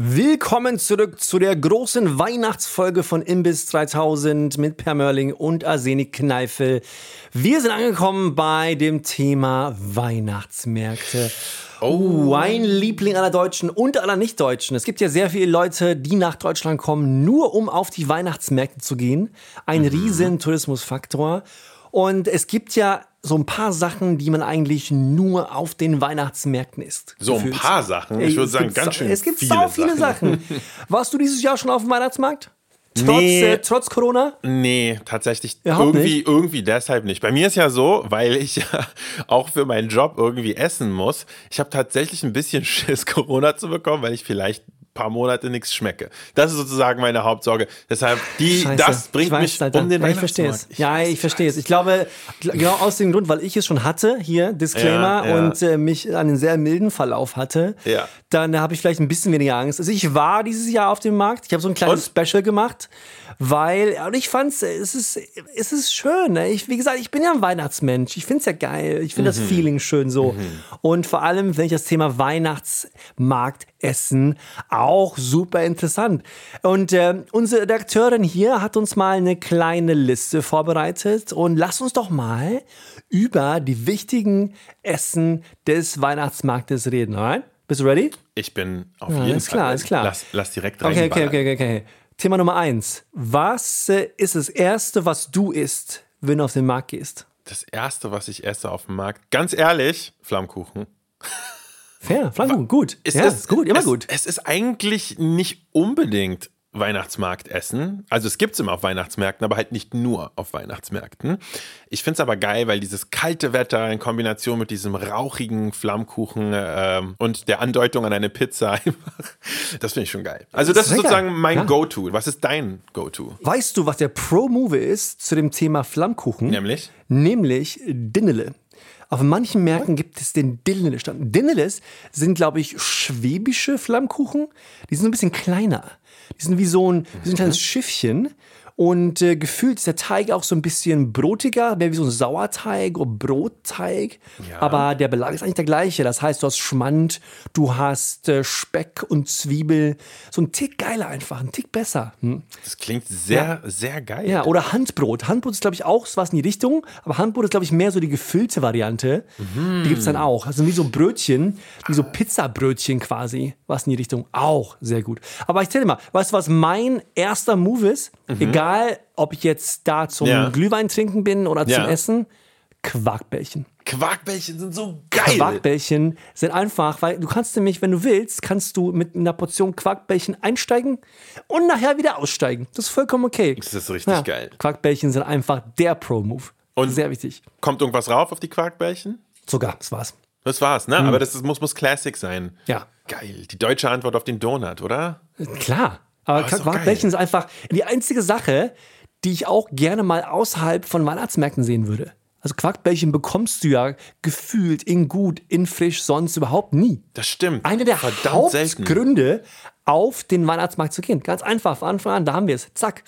Willkommen zurück zu der großen Weihnachtsfolge von Imbiss 3000 mit Per Mörling und Arsenik Kneifel. Wir sind angekommen bei dem Thema Weihnachtsmärkte. Oh, ein Liebling aller Deutschen und aller Nicht-Deutschen. Es gibt ja sehr viele Leute, die nach Deutschland kommen, nur um auf die Weihnachtsmärkte zu gehen. Ein riesen Tourismusfaktor. Und es gibt ja so ein paar Sachen, die man eigentlich nur auf den Weihnachtsmärkten isst. So ein Gefühlt. paar Sachen. Ich würde sagen, ganz schön Es gibt viele so viele Sachen. Sachen. Warst du dieses Jahr schon auf dem Weihnachtsmarkt? Trotz, Nee. äh, trotz Corona? Nee, tatsächlich Überhaupt irgendwie, nicht? irgendwie deshalb nicht. Bei mir ist ja so, weil ich ja auch für meinen Job irgendwie essen muss. Ich habe tatsächlich ein bisschen Schiss, Corona zu bekommen, weil ich vielleicht paar Monate nichts schmecke. Das ist sozusagen meine Hauptsorge. Deshalb, die, Scheiße. das bringt weiß, mich Alter. um den ja, ich verstehe es. Weihnachtsmarkt. Ja, ich verstehe es. Ich glaube, gl- genau aus dem Grund, weil ich es schon hatte, hier, Disclaimer, Ja, ja. und äh, mich einen sehr milden Verlauf hatte, Ja. dann habe ich vielleicht ein bisschen weniger Angst. Also ich war dieses Jahr auf dem Markt, ich habe so ein kleines Special gemacht, weil, und ich fand es ist, es ist schön. Ne? Ich, wie gesagt, ich bin ja ein Weihnachtsmensch. Ich finde es ja geil. Ich finde das Feeling schön so. Und vor allem finde ich das Thema Weihnachtsmarktessen auch super interessant. Und äh, unsere Redakteurin hier hat uns mal eine kleine Liste vorbereitet und lass uns doch mal über die wichtigen Essen des Weihnachtsmarktes reden. Alright? Bist du ready? Ich bin auf Ja, jeden ist Fall. klar, ist klar. Lass, lass direkt Okay, rein. okay, okay, okay, okay. Thema Nummer eins. Was äh, ist das Erste, was du isst, wenn du auf den Markt gehst? Das erste, was ich esse auf dem Markt, ganz ehrlich, Flammkuchen. Fair, Flammkuchen, gut. Es ja, ist gut, immer es, gut. Es ist eigentlich nicht unbedingt Weihnachtsmarktessen. Also es gibt es immer auf Weihnachtsmärkten, aber halt nicht nur auf Weihnachtsmärkten. Ich finde es aber geil, weil dieses kalte Wetter in Kombination mit diesem rauchigen Flammkuchen ähm, und der Andeutung an eine Pizza einfach, das finde ich schon geil. Also das ist Sehr geil. sozusagen mein Ja. Go-To. Was ist dein Go-To? Weißt du, was der Pro-Move ist zu dem Thema Flammkuchen? Nämlich? Nämlich Dinnele. Auf manchen Märkten gibt es den Dinnele-Stand. Dinneles sind, glaube ich, schwäbische Flammkuchen. Die sind ein bisschen kleiner. Die sind wie so ein, wie so ein kleines Schiffchen. Und äh, gefühlt ist der Teig auch so ein bisschen brotiger, mehr wie so ein Sauerteig oder Brotteig. Aber der Belag ist eigentlich der gleiche. Das heißt, du hast Schmand, du hast äh, Speck und Zwiebel. So ein Tick geiler einfach, ein Tick besser. Hm? Das klingt sehr, sehr geil. Ja, oder Handbrot. Handbrot ist, glaube ich, auch was in die Richtung, aber Handbrot ist, glaube ich, mehr so die gefüllte Variante. Die gibt es dann auch. Also wie so Brötchen, wie so Pizzabrötchen quasi, was in die Richtung. Auch sehr gut. Aber ich zähle mal, weißt du, was mein erster Move ist? Egal, ob ich jetzt da zum Ja. Glühwein trinken bin oder zum Ja. Essen, Quarkbällchen. Quarkbällchen sind so geil. Quarkbällchen sind einfach, weil du kannst nämlich, wenn du willst, kannst du mit einer Portion Quarkbällchen einsteigen und nachher wieder aussteigen. Das ist vollkommen okay. Das ist richtig geil. Quarkbällchen sind einfach der Pro-Move. Und- Sehr wichtig. Kommt irgendwas rauf auf die Quarkbällchen? Sogar, das war's. Das war's, ne? Aber das ist, muss, muss Classic sein. Ja. Geil. Die deutsche Antwort auf den Donut, oder? Klar. Aber ist doch Quarkbällchen geil. ist einfach die einzige Sache, die ich auch gerne mal außerhalb von Weihnachtsmärkten sehen würde. Also Quarkbällchen bekommst du ja gefühlt in gut, in frisch, sonst überhaupt nie. Das stimmt. Einer der Verdammt selten. Hauptgründe, auf den Weihnachtsmarkt zu gehen. Ganz einfach, von Anfang an, da haben wir es. Zack.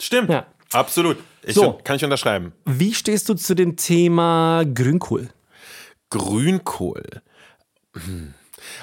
Stimmt. Ja. Absolut. Ich So. kann ich unterschreiben. Wie stehst du zu dem Thema Grünkohl? Grünkohl. Hm.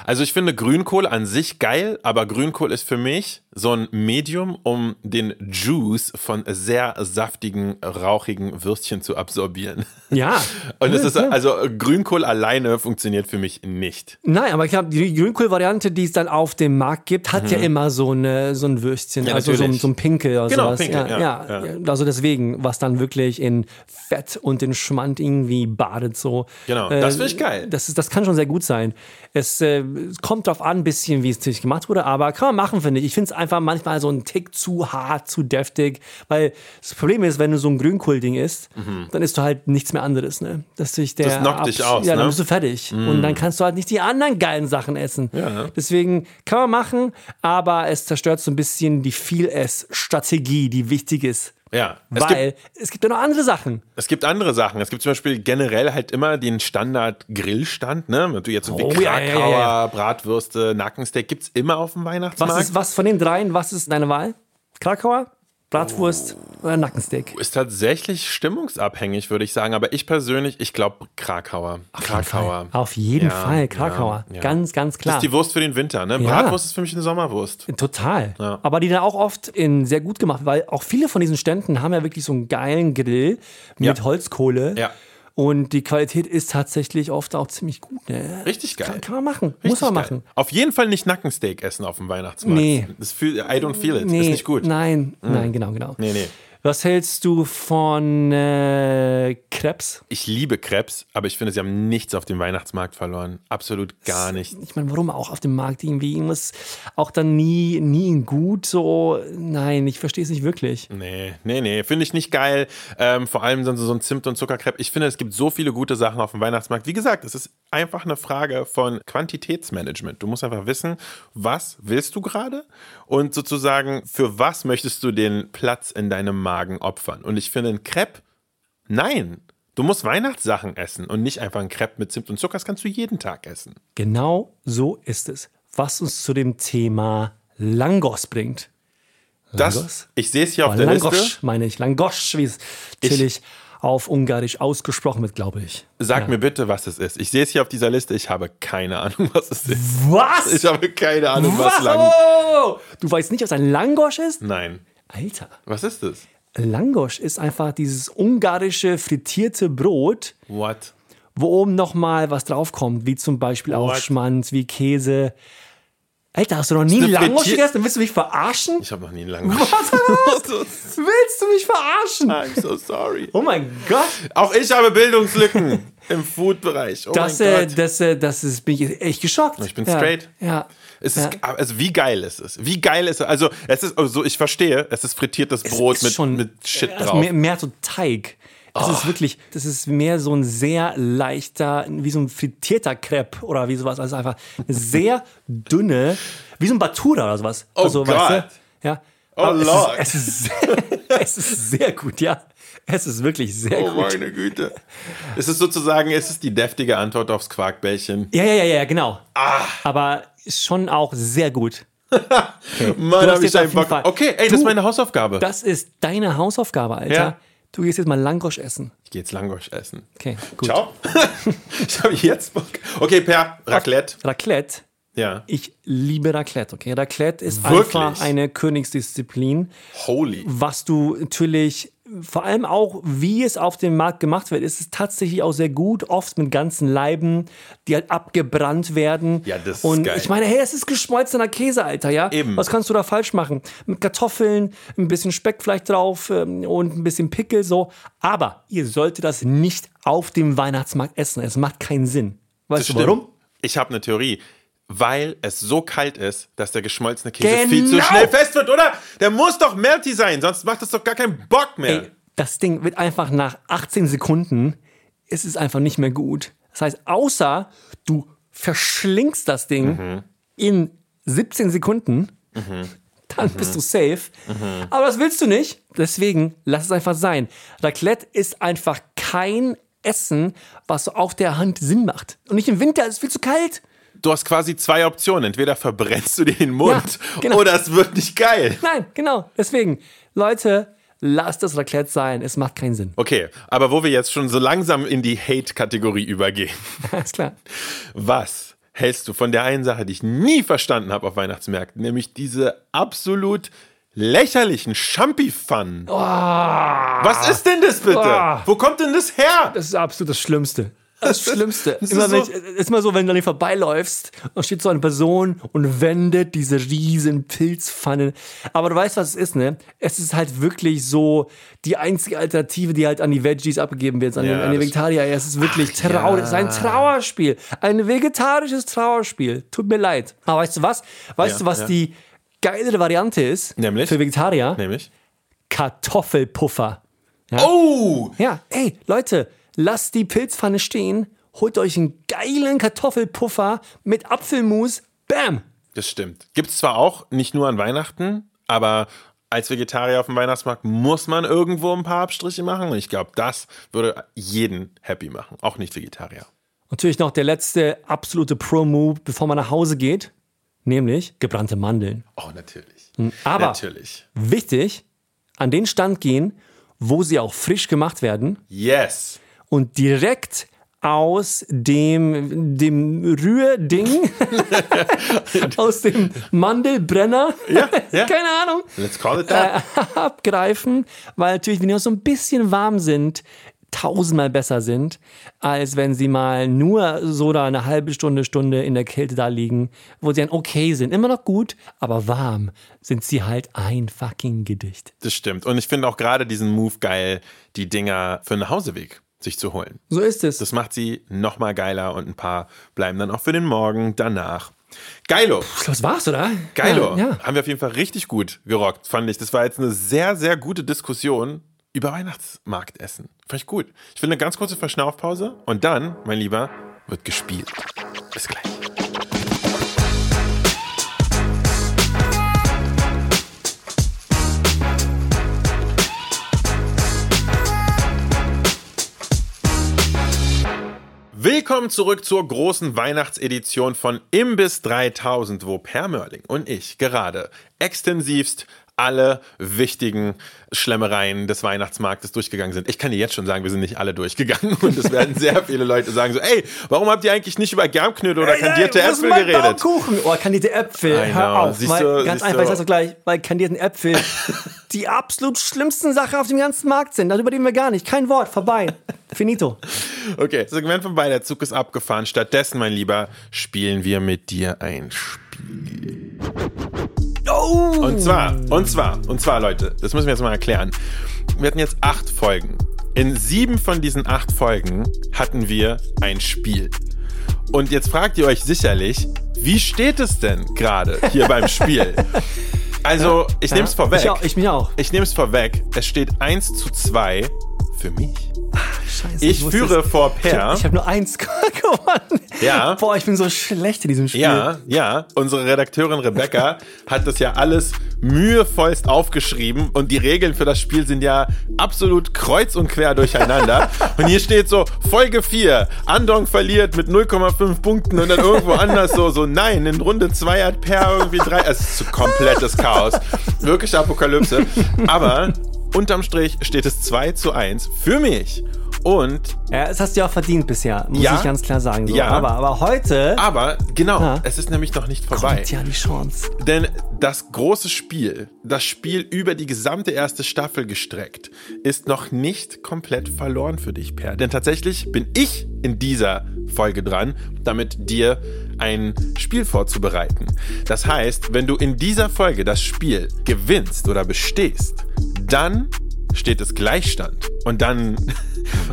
Also ich finde Grünkohl an sich geil, aber Grünkohl ist für mich so ein Medium, um den Juice von sehr saftigen, rauchigen Würstchen zu absorbieren. Ja. Und es Ja, ist also Grünkohl alleine funktioniert für mich nicht. Nein, aber ich glaube, die Grünkohl-Variante, die es dann auf dem Markt gibt, hat ja immer so, eine, so ein Würstchen, Mhm. Ja, also so so ein Pinkel oder Genau, sowas. Pinkel, ja. Also deswegen, was dann wirklich in Fett und in Schmand irgendwie badet so. Genau, das finde ich geil. Das, ist, das kann schon sehr gut sein. Es, äh, kommt drauf an, ein bisschen, wie es natürlich gemacht wurde, aber kann man machen, finde ich. Ich finde es einfach manchmal so ein Tick zu hart, zu deftig. Weil das Problem ist, wenn du so ein Grünkohl-Ding isst, dann isst du halt nichts mehr anderes. Ne? Dass sich der Mhm. Das knockt dich aus, Ja, dann ne? bist du fertig. Und dann kannst du halt nicht die anderen geilen Sachen essen. Deswegen kann man machen, aber es zerstört so ein bisschen die Viel-Ess-Strategie, die wichtig ist. Ja, es gibt, Weil es gibt ja noch andere Sachen. es gibt andere Sachen. Es gibt zum Beispiel generell halt immer den Standard-Grillstand, ne? Wenn du jetzt so wie Oh, ja, ja, Krakauer, ja, ja. Bratwürste, Nackensteak gibt's immer auf dem Weihnachtsmarkt. Was ist was von den dreien? Was ist deine Wahl? Krakauer, Bratwurst oder Nackensteak? Ist tatsächlich stimmungsabhängig, würde ich sagen. Aber ich persönlich, ich glaube Krakauer. Krakauer. Auf jeden Ja, Fall, Krakauer. ja, ja. Ganz, ganz Das klar. ist die Wurst für den Winter, ne? Bratwurst ist für mich eine Sommerwurst. Total. Aber die dann auch oft in sehr gut gemacht, weil auch viele von diesen Ständen haben ja wirklich so einen geilen Grill mit. Holzkohle. Ja. Und die Qualität ist tatsächlich oft auch ziemlich gut. Ne? Richtig geil. Kann, kann man machen. Richtig Muss man geil. machen. Auf jeden Fall nicht Nackensteak essen auf dem Weihnachtsmarkt. Nee. Das fühl, I don't feel it. Nee, Ist nicht gut. Mhm. Nein, nein, genau, genau. Nee, nee. Was hältst du von äh, Krebs? Ich liebe Krebs, aber ich finde, sie haben nichts auf dem Weihnachtsmarkt verloren. Absolut gar nichts. Ich meine, warum auch auf dem Markt irgendwie irgendwas auch dann nie, nie gut so? Nein, ich verstehe es nicht wirklich. Nee, nee, nee, finde ich nicht geil. Ähm, vor allem dann so ein Zimt- und Zuckerkrepp. Ich finde, es gibt so viele gute Sachen auf dem Weihnachtsmarkt. Wie gesagt, es ist einfach eine Frage von Quantitätsmanagement. Du musst einfach wissen, was willst du gerade und sozusagen, für was möchtest du den Platz in deinem Magen opfern. Und ich finde, ein Crepe, nein. Du musst Weihnachtssachen essen und nicht einfach ein Crepe mit Zimt und Zucker. Das kannst du jeden Tag essen. Genau so ist es. Was uns zu dem Thema Langos bringt. Das, Langos? ich sehe es hier auf Oh, der Langosch Liste. meine ich. Langosch, wie es chillig auf Ungarisch ausgesprochen wird, glaube ich. Sag mir bitte, was es ist. Ich sehe es hier auf dieser Liste. Ich habe keine Ahnung, was es ist. Was? Ich habe keine Ahnung, was was? lang. Oh! Du weißt nicht, was ein Langosch ist? Nein. Alter. Was ist es? Langosch ist einfach dieses ungarische frittierte Brot, What? wo oben nochmal was draufkommt, wie zum Beispiel auch What? Schmanz, wie Käse. Alter, hast du noch nie eine Langosch gegessen? Willst du mich verarschen? Ich habe noch nie einen langen. Willst du mich verarschen? I'm so sorry. Oh mein Gott. Auch ich habe Bildungslücken im Food-Bereich. Oh Das, mein äh, Gott. das, äh, das ist, bin ich echt geschockt. Ich bin ja. straight. Ja. Es ja. ist, also wie geil ist es? Wie geil ist es? Also, es ist, also ich verstehe, es ist frittiertes Brot ist mit, schon- mit Shit also drauf. Mehr, mehr so Teig. Das ist wirklich, das ist mehr so ein sehr leichter, wie so ein frittierter Crepe oder wie sowas. Also einfach sehr dünne, wie so ein Batura oder sowas. Oh also, Gott. Weißt du? Ja. Oh Aber Lord. Es ist, es, ist sehr, es ist sehr gut, ja. Es ist wirklich sehr Oh gut. meine Güte. Es ist sozusagen, es ist die deftige Antwort aufs Quarkbällchen. Ja, ja, ja, ja, genau. Ah. Aber schon auch sehr gut. Mann, Du hast hab ich einen Bock. Fall- Okay, ey, das Du- ist meine Hausaufgabe. Das ist deine Hausaufgabe, Alter. Ja. Du gehst jetzt mal Langosch essen. ich gehe jetzt Langosch essen. Okay, gut. Ciao. ich habe jetzt Bock. Okay, Per, Raclette. Raclette. Ja. Ich liebe Raclette, okay? Raclette ist Wirklich? einfach eine Königsdisziplin, Holy. was du natürlich vor allem auch, wie es auf dem Markt gemacht wird, ist es tatsächlich auch sehr gut, oft mit ganzen Leiben, die halt abgebrannt werden. Ja, das ist Und geil. ich meine, hey, es ist geschmolzener Käse, Alter, ja? Eben. Was kannst du da falsch machen? Mit Kartoffeln, ein bisschen Speck vielleicht drauf ähm, und ein bisschen Pickel so. Aber ihr solltet das nicht auf dem Weihnachtsmarkt essen. Es macht keinen Sinn. Weißt Das du stimmt. warum? Ich habe eine Theorie. Weil es so kalt ist, dass der geschmolzene Käse Genau. viel zu schnell fest wird, oder? Der muss doch melty sein, sonst macht das doch gar keinen Bock mehr. Ey, das Ding wird einfach nach 18 Sekunden, ist es einfach nicht mehr gut. Das heißt, außer du verschlingst das Ding Mhm. in 17 Sekunden, dann bist du safe. Aber das willst du nicht. Deswegen lass es einfach sein. Raclette ist einfach kein Essen, was so auf der Hand Sinn macht. Und nicht im Winter, es ist viel zu kalt. Du hast quasi zwei Optionen. Entweder verbrennst du dir den Mund Ja, genau. oder es wird nicht geil. Nein, genau. Deswegen, Leute, lasst das Raclette sein. Es macht keinen Sinn. Okay, aber wo wir jetzt schon so langsam in die Hate-Kategorie übergehen. Alles klar. Was hältst du von der einen Sache, die ich nie verstanden habe auf Weihnachtsmärkten, nämlich diese absolut lächerlichen Champifan? Was ist denn das bitte? Oh. Wo kommt denn das her? Das ist absolut das Schlimmste. Das Schlimmste. das immer, ist wenn so- ich, ist immer so, wenn du an dir vorbeiläufst und steht so eine Person und wendet diese riesen Pilzpfanne. Aber du weißt, was es ist, ne? Es ist halt wirklich so die einzige Alternative, die halt an die Veggies abgegeben wird, an, Ja, die, an die Vegetarier. Es ist wirklich traurig. Es ist ein Trauerspiel. Ein vegetarisches Trauerspiel. Tut mir leid. Aber weißt du was? Weißt Ja, du, was ja. die geilere Variante ist Nämlich? für Vegetarier Nämlich? Kartoffelpuffer. Oh! Ja, ey, Leute, lasst die Pilzpfanne stehen, holt euch einen geilen Kartoffelpuffer mit Apfelmus. Bam! Das stimmt. Gibt es zwar auch nicht nur an Weihnachten, aber als Vegetarier auf dem Weihnachtsmarkt muss man irgendwo ein paar Abstriche machen. Und ich glaube, das würde jeden happy machen. Auch nicht Vegetarier. Natürlich noch der letzte absolute Pro-Move, bevor man nach Hause geht, nämlich gebrannte Mandeln. Oh, natürlich. Aber Natürlich. wichtig, an den Stand gehen, wo sie auch frisch gemacht werden Yes. Und direkt aus dem, dem Rührding, aus dem Mandelbrenner, Ja, ja. keine Ahnung, Let's call it that. abgreifen, weil natürlich, wenn die noch so ein bisschen warm sind, tausendmal besser sind, als wenn sie mal nur so da eine halbe Stunde, Stunde in der Kälte da liegen, wo sie dann okay sind. Immer noch gut, aber warm sind sie halt ein fucking Gedicht. Das stimmt. Und ich finde auch gerade diesen Move geil, die Dinger für den Nachhauseweg sich zu holen. So ist es. Das macht sie noch mal geiler und ein paar bleiben dann auch für den Morgen danach. Geilo. das war's, oder? Geilo. Ja, ja. Haben wir auf jeden Fall richtig gut gerockt, fand ich. Das war jetzt eine sehr, sehr gute Diskussion über Weihnachtsmarktessen. Fand ich gut. Ich will eine ganz kurze Verschnaufpause und dann, mein Lieber, wird gespielt. Bis gleich. Willkommen zurück zur großen Weihnachtsedition von Imbiss 3000, wo Per Mörling und ich gerade extensivst alle wichtigen Schlemmereien des Weihnachtsmarktes durchgegangen sind. Ich kann dir jetzt schon sagen, wir sind nicht alle durchgegangen und es werden sehr viele Leute sagen so, ey, warum habt ihr eigentlich nicht über Germknödel oder kandierte Ey, Äpfel geredet? Baumkuchen. Oh, kandierte Äpfel. Hör auf. Siehst du, ganz siehst einfach, du. ich sag's doch gleich, weil kandierten Äpfel die absolut schlimmsten Sache auf dem ganzen Markt sind. Darüber reden wir gar nicht. Kein Wort. Vorbei. Finito. Okay, Segment vorbei, der Zug ist abgefahren. Stattdessen, mein Lieber, spielen wir mit dir ein Spiel. Oh! Und zwar, und zwar, und zwar, Leute, das müssen wir jetzt mal erklären. Wir hatten jetzt acht Folgen. In sieben von diesen acht Folgen hatten wir ein Spiel. Und jetzt fragt ihr euch sicherlich, wie steht es denn gerade hier beim Spiel? Also, ich nehme es vorweg. Ich, auch, ich mich auch. Ich nehme es vorweg. Es steht 1 zu 2 für mich. Scheiße, Ich wusste führe es. vor Ich Per. habe hab nur eins gewonnen. Ja. Boah, ich bin so schlecht in diesem Spiel. Ja, ja. Unsere Redakteurin Rebecca hat das ja alles mühevollst aufgeschrieben und die Regeln für das Spiel sind ja absolut kreuz und quer durcheinander. und hier steht so, Folge 4, Andong verliert mit 0,5 Punkten und dann irgendwo anders so, so, nein, in Runde 2 hat Per irgendwie drei. Es ist so komplettes Chaos. Wirklich Apokalypse. Aber unterm Strich steht es 2 zu 1 für mich. Und Ja, das hast du ja auch verdient bisher, muss Ja. ich ganz klar sagen. So. Ja. Aber, aber heute aber genau, Ja. es ist nämlich noch nicht vorbei. kommt ja die Chance. Denn das große Spiel, das Spiel über die gesamte erste Staffel gestreckt, ist noch nicht komplett verloren für dich, Per. Denn tatsächlich bin ich in dieser Folge dran, damit dir ein Spiel vorzubereiten. Das heißt, wenn du in dieser Folge das Spiel gewinnst oder bestehst, dann steht es Gleichstand. Und dann,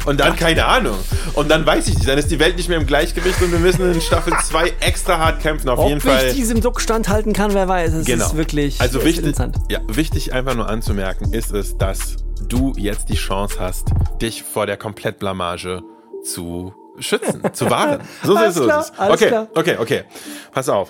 und dann keine Ahnung. Und dann weiß ich nicht, dann ist die Welt nicht mehr im Gleichgewicht und wir müssen in Staffel 2 extra hart kämpfen. Auf Ob jeden Fall. ich diesem Druck standhalten kann, wer weiß. Es Genau. ist wirklich also echt wichtig, interessant. ja, wichtig einfach nur anzumerken ist es, dass du jetzt die Chance hast, dich vor der Komplettblamage zu schützen, zu wahren. So ist es. okay, klar. okay, okay. Pass auf.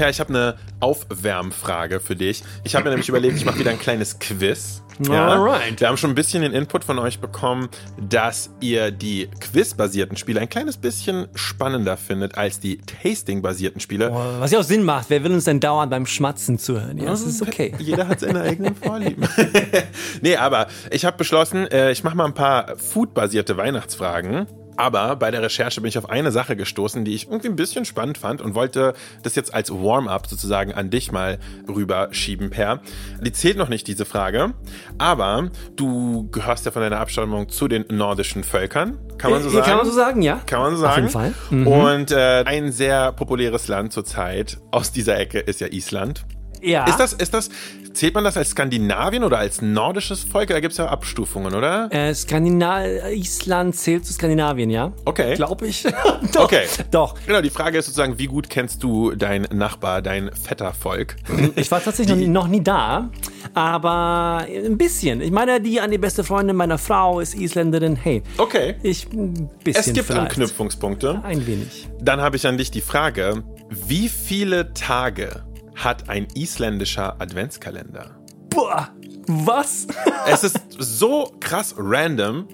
Per, ich habe eine Aufwärmfrage für dich. Ich habe mir nämlich überlegt, ich mache wieder ein kleines Quiz. Alright. Wir haben schon ein bisschen den Input von euch bekommen, dass ihr die quizbasierten Spiele ein kleines bisschen spannender findet als die tasting-basierten Spiele. Was ja auch Sinn macht. Wer will uns denn dauernd beim Schmatzen zuhören? Ja, das ist okay. Jeder hat seine eigenen Vorlieben. nee, aber ich habe beschlossen, äh, ich mache mal ein paar foodbasierte Weihnachtsfragen. Aber bei der Recherche bin ich auf eine Sache gestoßen, die ich irgendwie ein bisschen spannend fand und wollte das jetzt als Warm-up sozusagen an dich mal rüberschieben, Per. Die zählt noch nicht, diese Frage. Aber du gehörst ja von deiner Abstammung zu den nordischen Völkern. Kann man so sagen? Kann man so sagen, ja. Kann man so Auf sagen. jeden Fall. Mhm. Und äh, ein sehr populäres Land zurzeit aus dieser Ecke ist ja Island. Ja. Ist das, ist das, zählt man das als Skandinavien oder als nordisches Volk? Da gibt es ja Abstufungen, oder? Äh, Skandinal Island zählt zu Skandinavien, ja? Okay. Glaube ich. doch, Okay. Doch. Genau, die Frage ist sozusagen, wie gut kennst du dein Nachbar, dein Vettervolk? Ich war tatsächlich noch, noch nie da, aber ein bisschen. Ich meine, die an die beste Freundin meiner Frau ist Isländerin. Hey, Okay. ich ein bisschen Es gibt vielleicht. Anknüpfungspunkte. Ein wenig. Dann habe ich an dich die Frage, wie viele Tage hat ein isländischer Adventskalender? Boah, was? Es ist so krass random,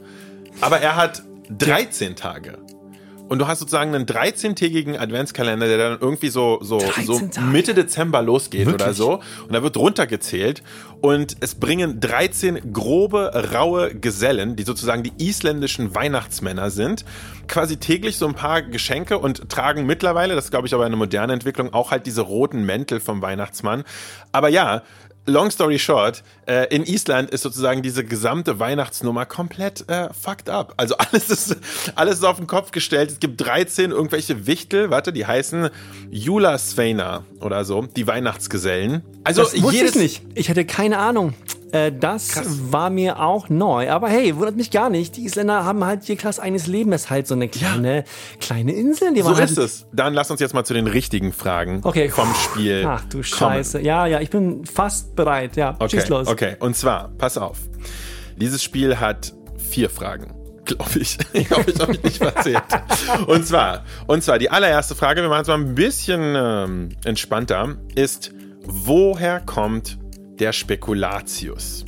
aber er hat 13 Tage. Und du hast sozusagen einen 13-tägigen Adventskalender, der dann irgendwie so, so, 13 so? Mitte Dezember losgeht oder Wirklich? so. Und da wird runtergezählt. Und es bringen 13 grobe, raue Gesellen, die sozusagen die isländischen Weihnachtsmänner sind, quasi täglich so ein paar Geschenke und tragen mittlerweile, das ist glaube ich aber eine moderne Entwicklung, auch halt diese roten Mäntel vom Weihnachtsmann. Aber ja, Long story short, äh, in Island ist sozusagen diese gesamte Weihnachtsnummer komplett äh, fucked up. Also alles ist, alles ist auf den Kopf gestellt. Es gibt 13 irgendwelche Wichtel, warte, die heißen Jula Sveina oder so, die Weihnachtsgesellen. Also Das wusste jedes, ich nicht. Ich hatte keine Ahnung. Äh, das war mir auch neu. Aber hey, wundert mich gar nicht. Die Isländer haben halt ihr krass eines Leben. Das ist halt so eine kleine, kleine Insel, die So man halt ist es. Dann lass uns jetzt mal zu den richtigen Fragen Okay. vom Spiel. Ach du kommen. Scheiße. Ja, ja, ich bin fast bereit. Ja, Okay, schieß los. okay. Und zwar, pass auf. Dieses Spiel hat vier Fragen. Glaube ich. Ich glaube, ich habe mich nicht verzählt. Und zwar, und zwar die allererste Frage, wir machen es mal ein bisschen ähm, entspannter, ist, woher kommt der Spekulatius?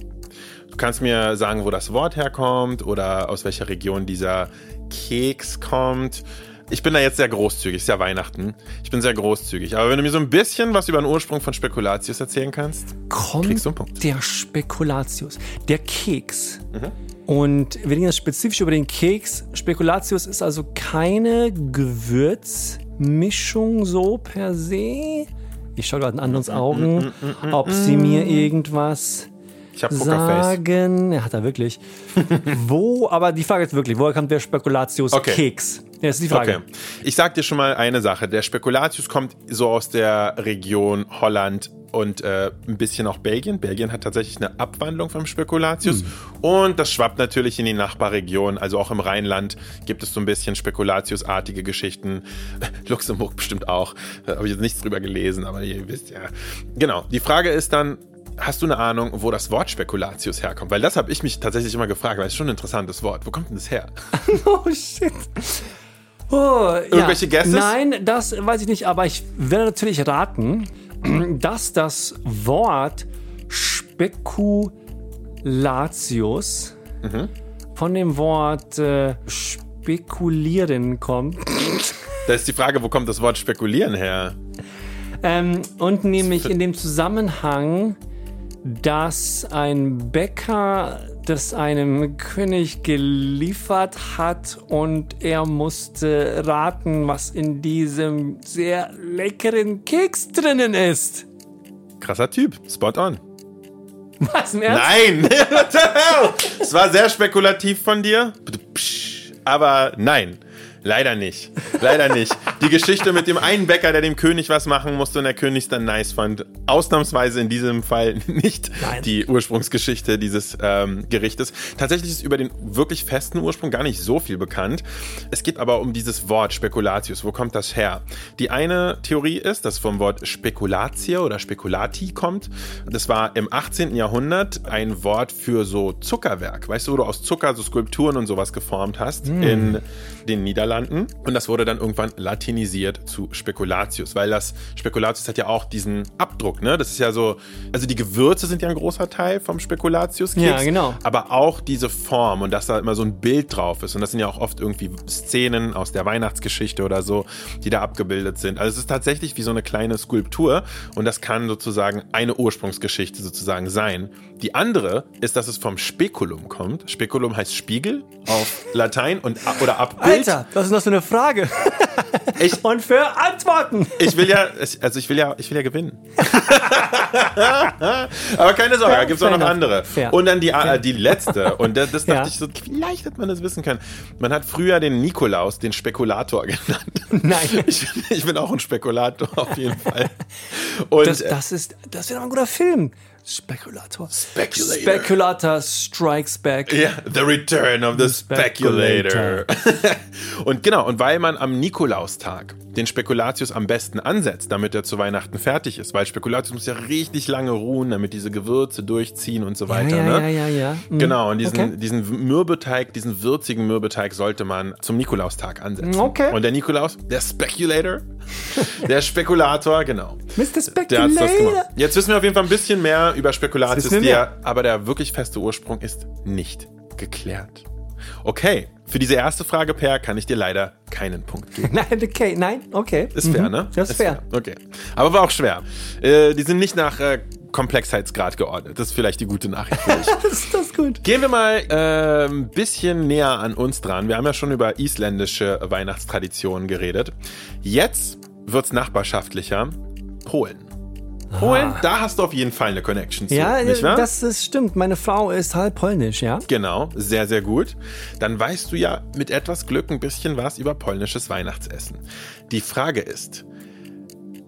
Du kannst mir sagen, wo das Wort herkommt oder aus welcher Region dieser Keks kommt. Ich bin da jetzt sehr großzügig, ist ja Weihnachten. Ich bin sehr großzügig. Aber wenn du mir so ein bisschen was über den Ursprung von Spekulatius erzählen kannst. Kommt Kriegst du einen Punkt. der Spekulatius, der Keks. Mhm. Und wir reden jetzt spezifisch über den Keks. Spekulatius ist also keine Gewürzmischung so per se. Ich schaue gerade in Andons Augen, ob sie mir irgendwas Ich habe Pokerface. sagen. Er hat er wirklich. Wo, aber die Frage ist wirklich, woher kommt der Spekulatius Okay. Ja, das ist die Frage. Okay. Ich sag dir schon mal eine Sache. Der Spekulatius kommt so aus der Region Holland und äh, ein bisschen auch Belgien. Belgien hat tatsächlich eine Abwandlung vom Spekulatius. Und das schwappt natürlich in die Nachbarregion. Also auch im Rheinland gibt es so ein bisschen Spekulatius-artige Geschichten. Luxemburg bestimmt auch. Da habe ich jetzt nichts drüber gelesen, aber ihr wisst ja. Genau. Die Frage ist dann, Hast du eine Ahnung, wo das Wort Spekulatius herkommt? Weil das habe ich mich tatsächlich immer gefragt, weil es ist schon ein interessantes Wort. Wo kommt denn das her? Oh shit. Oh, Irgendwelche ja. Guesses? Nein, das weiß ich nicht, aber ich werde natürlich raten, dass das Wort Spekulatius Mhm. von dem Wort äh, spekulieren kommt. Da ist die Frage, wo kommt das Wort spekulieren her? Ähm, und nämlich in dem Zusammenhang, dass ein Bäcker das einem König geliefert hat und er musste raten, was in diesem sehr leckeren Keks drinnen ist. Krasser Typ. Spot on. Was im Ernst? Nein! Es war sehr spekulativ von dir. Aber nein. Leider nicht. Leider nicht. Die Geschichte mit dem einen Bäcker, der dem König was machen musste und der König es dann nice fand. Ausnahmsweise in diesem Fall nicht Nein. die Ursprungsgeschichte dieses ähm, Gerichtes. Tatsächlich ist über den wirklich festen Ursprung gar nicht so viel bekannt. Es geht aber um dieses Wort Spekulatius. Wo kommt das her? Die eine Theorie ist, dass vom Wort Spekulatie oder Spekulati kommt. Das war im 18. Jahrhundert ein Wort für so Zuckerwerk. Weißt du, wo du aus Zucker so Skulpturen und sowas geformt hast in den Niederlanden. Und das wurde dann irgendwann latinisiert zu Spekulatius, weil das Spekulatius hat ja auch diesen Abdruck, ne? Das ist ja so, also die Gewürze sind ja ein großer Teil vom Spekulatius. Ja, genau. Aber auch diese Form und dass da immer so ein Bild drauf ist. Und das sind ja auch oft irgendwie Szenen aus der Weihnachtsgeschichte oder so, die da abgebildet sind. Also es ist tatsächlich wie so eine kleine Skulptur und das kann sozusagen eine Ursprungsgeschichte sozusagen sein. Die andere ist, dass es vom Spekulum kommt. Spekulum heißt Spiegel auf Latein und oder Abbild. Alter, was ist das für eine Frage? Ich- Und für Antworten. Ich will ja, also ich will ja, ich will ja gewinnen. Aber keine Sorge, da gibt es auch noch andere. Fair. Und dann die, äh, die letzte. Und das, das dachte Ja. ich so, vielleicht hätte man das wissen können. Man hat früher den Nikolaus den Spekulator genannt. Nein. Ich, bin- ich bin auch ein Spekulator auf jeden Fall. Und Das, das ist, das wäre doch ein guter Film. Spekulator. Speculator. Spekulator strikes back. Ja, The Return of the Speculator. und genau, und weil man am Nikolaustag den Spekulatius am besten ansetzt, damit er zu Weihnachten fertig ist, weil Spekulatius muss ja richtig lange ruhen, damit diese Gewürze durchziehen und so weiter. ja, ne? ja, ja, ja. Mhm. Genau, und diesen, Okay. diesen Mürbeteig, diesen würzigen Mürbeteig sollte man zum Nikolaustag ansetzen. Okay. Und der Nikolaus, der Speculator, der Spekulator, genau. Mr. Der hat's das Speculator. gemacht. Jetzt wissen wir auf jeden Fall ein bisschen mehr über Spekulatius, der, aber der wirklich feste Ursprung ist nicht geklärt. Okay, für diese erste Frage, Per, kann ich dir leider keinen Punkt geben. Nein, okay, nein, okay. Ist fair, Mhm. ne? Das ist fair. Okay. Aber war auch schwer. Äh, die sind nicht nach äh, Komplexheitsgrad geordnet. Das ist vielleicht die gute Nachricht für dich. Das ist das gut. Gehen wir mal äh, ein bisschen näher an uns dran. Wir haben ja schon über isländische Weihnachtstraditionen geredet. Jetzt wird's nachbarschaftlicher. Polen. Polen, da hast du auf jeden Fall eine Connection zu, Ja, nicht wahr? das ist, stimmt. Meine Frau ist halb polnisch, ja. Genau, sehr, sehr gut. Dann weißt du ja mit etwas Glück ein bisschen was über polnisches Weihnachtsessen. Die Frage ist,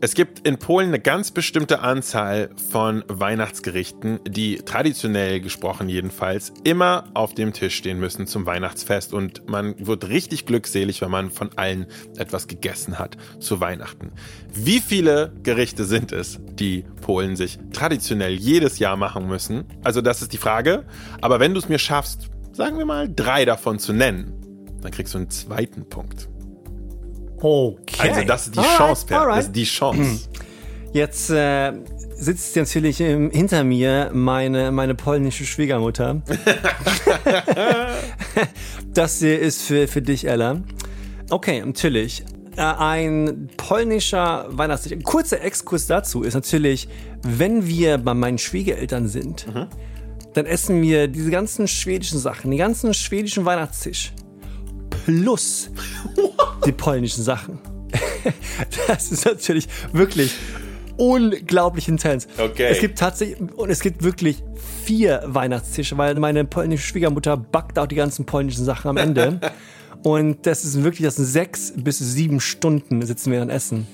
es gibt in Polen eine ganz bestimmte Anzahl von Weihnachtsgerichten, die traditionell gesprochen jedenfalls immer auf dem Tisch stehen müssen zum Weihnachtsfest und man wird richtig glückselig, wenn man von allen etwas gegessen hat zu Weihnachten. Wie viele Gerichte sind es, die Polen sich traditionell jedes Jahr machen müssen? Also das ist die Frage. Aber wenn du es mir schaffst, sagen wir mal drei davon zu nennen, dann kriegst du einen zweiten Punkt. Okay. Also das ist die Alright, Chance, Per. alright. Das ist die Chance. Jetzt äh, sitzt natürlich hinter mir meine, meine polnische Schwiegermutter. das hier ist für, für dich, Ella. Okay, natürlich. Äh, Ein polnischer Weihnachtstisch. Ein kurzer Exkurs dazu ist natürlich, wenn wir bei meinen Schwiegereltern sind, dann essen wir diese ganzen schwedischen Sachen, den ganzen schwedischen Weihnachtstisch. Plus die polnischen Sachen. Das ist natürlich wirklich unglaublich intens. Okay. Es gibt tatsächlich, und es gibt wirklich vier Weihnachtstische, weil meine polnische Schwiegermutter backt auch die ganzen polnischen Sachen am Ende. und das ist wirklich, das sind sechs bis sieben Stunden sitzen wir dann essen.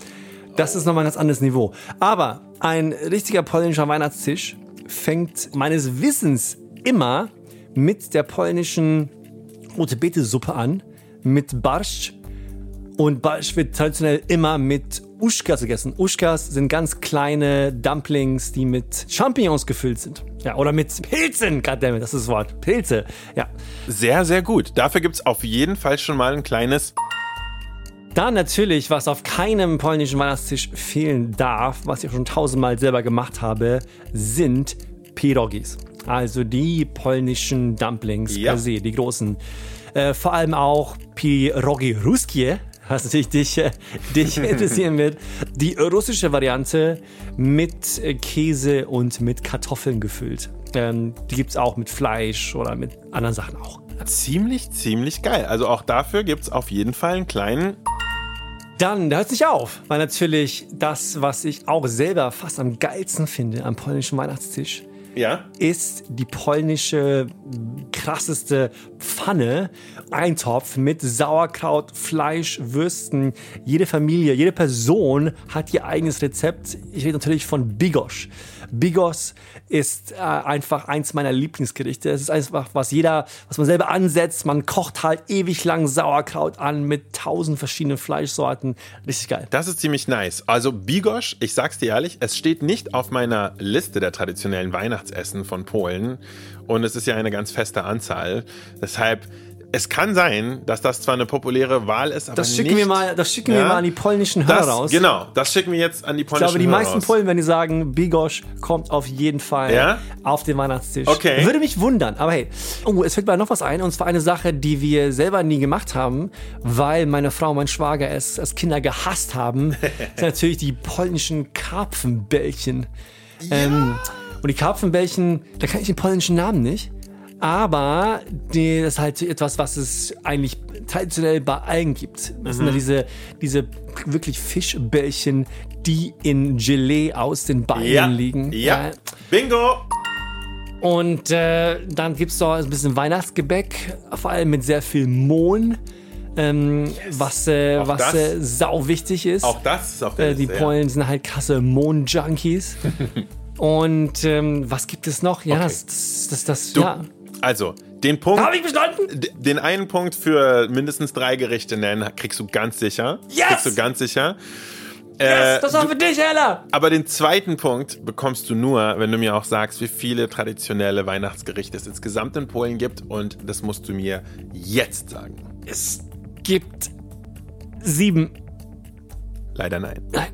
Das ist nochmal ein ganz anderes Niveau. Aber ein richtiger polnischer Weihnachtstisch fängt meines Wissens immer mit der polnischen rote Beete-Suppe an, mit Barsch. Und Barsch wird traditionell immer mit Uschkas gegessen. Uschkas sind ganz kleine Dumplings, die mit Champignons gefüllt sind. Ja, oder mit Pilzen, goddammit, das ist das Wort. Pilze, ja. Sehr, sehr gut. Dafür gibt's auf jeden Fall schon mal ein kleines Dann natürlich, was auf keinem polnischen Weihnachtstisch fehlen darf, was ich schon tausendmal selber gemacht habe, sind Pierogis. Also die polnischen Dumplings Ja. per se, die großen. Äh, vor allem auch Pierogi Ruskie, was natürlich dich, äh, dich interessieren wird. Die russische Variante mit Käse und mit Kartoffeln gefüllt. Ähm, die gibt's auch mit Fleisch oder mit anderen Sachen auch. ziemlich, ziemlich geil. Also auch dafür gibt's auf jeden Fall einen kleinen. Dann, da hört sich auf, weil natürlich das, was ich auch selber fast am geilsten finde am polnischen Weihnachtstisch, Ja. ist die polnische krasseste Pfanne, Eintopf mit Sauerkraut, Fleisch, Würsten. Jede Familie, jede Person hat ihr eigenes Rezept. Ich rede natürlich von Bigos. Bigos ist äh, einfach eins meiner Lieblingsgerichte. Es ist einfach, was jeder, was man selber ansetzt. Man kocht halt ewig lang Sauerkraut an mit tausend verschiedenen Fleischsorten. Richtig geil. Das ist ziemlich nice. Also Bigosch, ich sag's dir ehrlich, es steht nicht auf meiner Liste der traditionellen Weihnachtsessen von Polen. Und es ist ja eine ganz feste Anzahl. Deshalb, es kann sein, dass das zwar eine populäre Wahl ist, aber Das schicken nicht, wir mal, das schicken wir Ja. mal an die polnischen Hörer das, raus. Genau, das schicken wir jetzt an die Ich polnischen glaube, die Hörer meisten raus. Polen, wenn die sagen, Bigosch kommt auf jeden Fall Ja? auf den Weihnachtstisch. Okay. Würde mich wundern, aber hey. Oh, es fällt mir noch was ein, und zwar eine Sache, die wir selber nie gemacht haben, weil meine Frau und mein Schwager es als Kinder gehasst haben. sind natürlich die polnischen Karpfenbällchen. Ähm, und die Karpfenbällchen, da kann ich den polnischen Namen nicht. Aber die, das ist halt etwas, was es eigentlich traditionell bei allen gibt. Das sind ja diese, diese wirklich Fischbällchen, die in Gelee aus den Beinen Ja, liegen. ja. Äh, Bingo! Und äh, dann gibt es noch ein bisschen Weihnachtsgebäck, vor allem mit sehr viel Mohn, ähm, was, äh, Auch was äh, sau wichtig ist. Auch das ist auf der Äh, die Liste, ja. Polen sind halt krasse Mohn-Junkies. Und ähm, was gibt es noch? Ja, Okay. das, das, das, das Du, ja. Also, den Punkt. Habe ich bestanden? Den einen Punkt für mindestens drei Gerichte nennen, kriegst du ganz sicher. Yes! Kriegst du ganz sicher. Yes, Äh, das war für dich, Ella. aber den zweiten Punkt bekommst du nur, wenn du mir auch sagst, wie viele traditionelle Weihnachtsgerichte es insgesamt in Polen gibt. Und das musst du mir jetzt sagen. Es gibt sieben. Leider nein. Nein.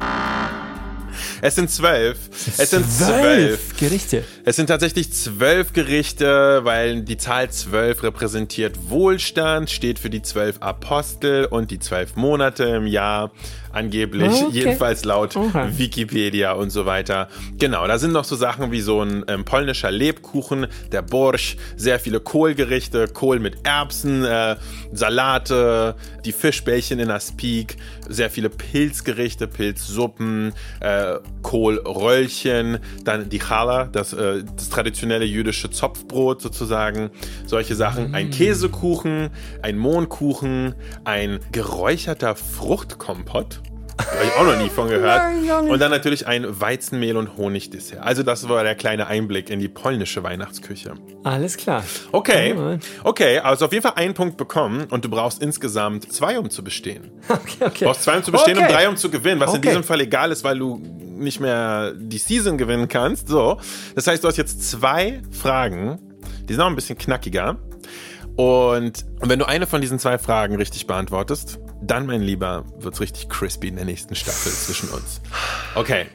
Es sind zwölf. Es sind zwölf. Gerichte. Es sind tatsächlich zwölf Gerichte, weil die Zahl zwölf repräsentiert Wohlstand, steht für die zwölf Apostel und die zwölf Monate im Jahr. Angeblich, Okay. jedenfalls laut Okay. Wikipedia und so weiter. Genau, da sind noch so Sachen wie so ein ähm, polnischer Lebkuchen, der Borsch, sehr viele Kohlgerichte, Kohl mit Erbsen, äh, Salate, die Fischbällchen in der Speak, sehr viele Pilzgerichte, Pilzsuppen, äh, Kohlröllchen, dann die Challah, das, äh, das traditionelle jüdische Zopfbrot sozusagen, solche Sachen, ein Käsekuchen, ein Mohnkuchen, ein geräucherter Fruchtkompott. Habe ich auch noch nie von gehört. Und dann natürlich ein Weizenmehl- und Honigdessert. Also das war der kleine Einblick in die polnische Weihnachtsküche. Alles klar. Okay, okay, also auf jeden Fall einen Punkt bekommen und du brauchst insgesamt zwei, um zu bestehen. Okay, okay. Du brauchst zwei, um zu bestehen okay. und drei, um zu gewinnen, was in Okay. diesem Fall egal ist, weil du nicht mehr die Season gewinnen kannst. So, das heißt, du hast jetzt zwei Fragen, die sind auch ein bisschen knackiger. Und wenn du eine von diesen zwei Fragen richtig beantwortest, dann, mein Lieber, wird's richtig crispy in der nächsten Staffel zwischen uns. Okay.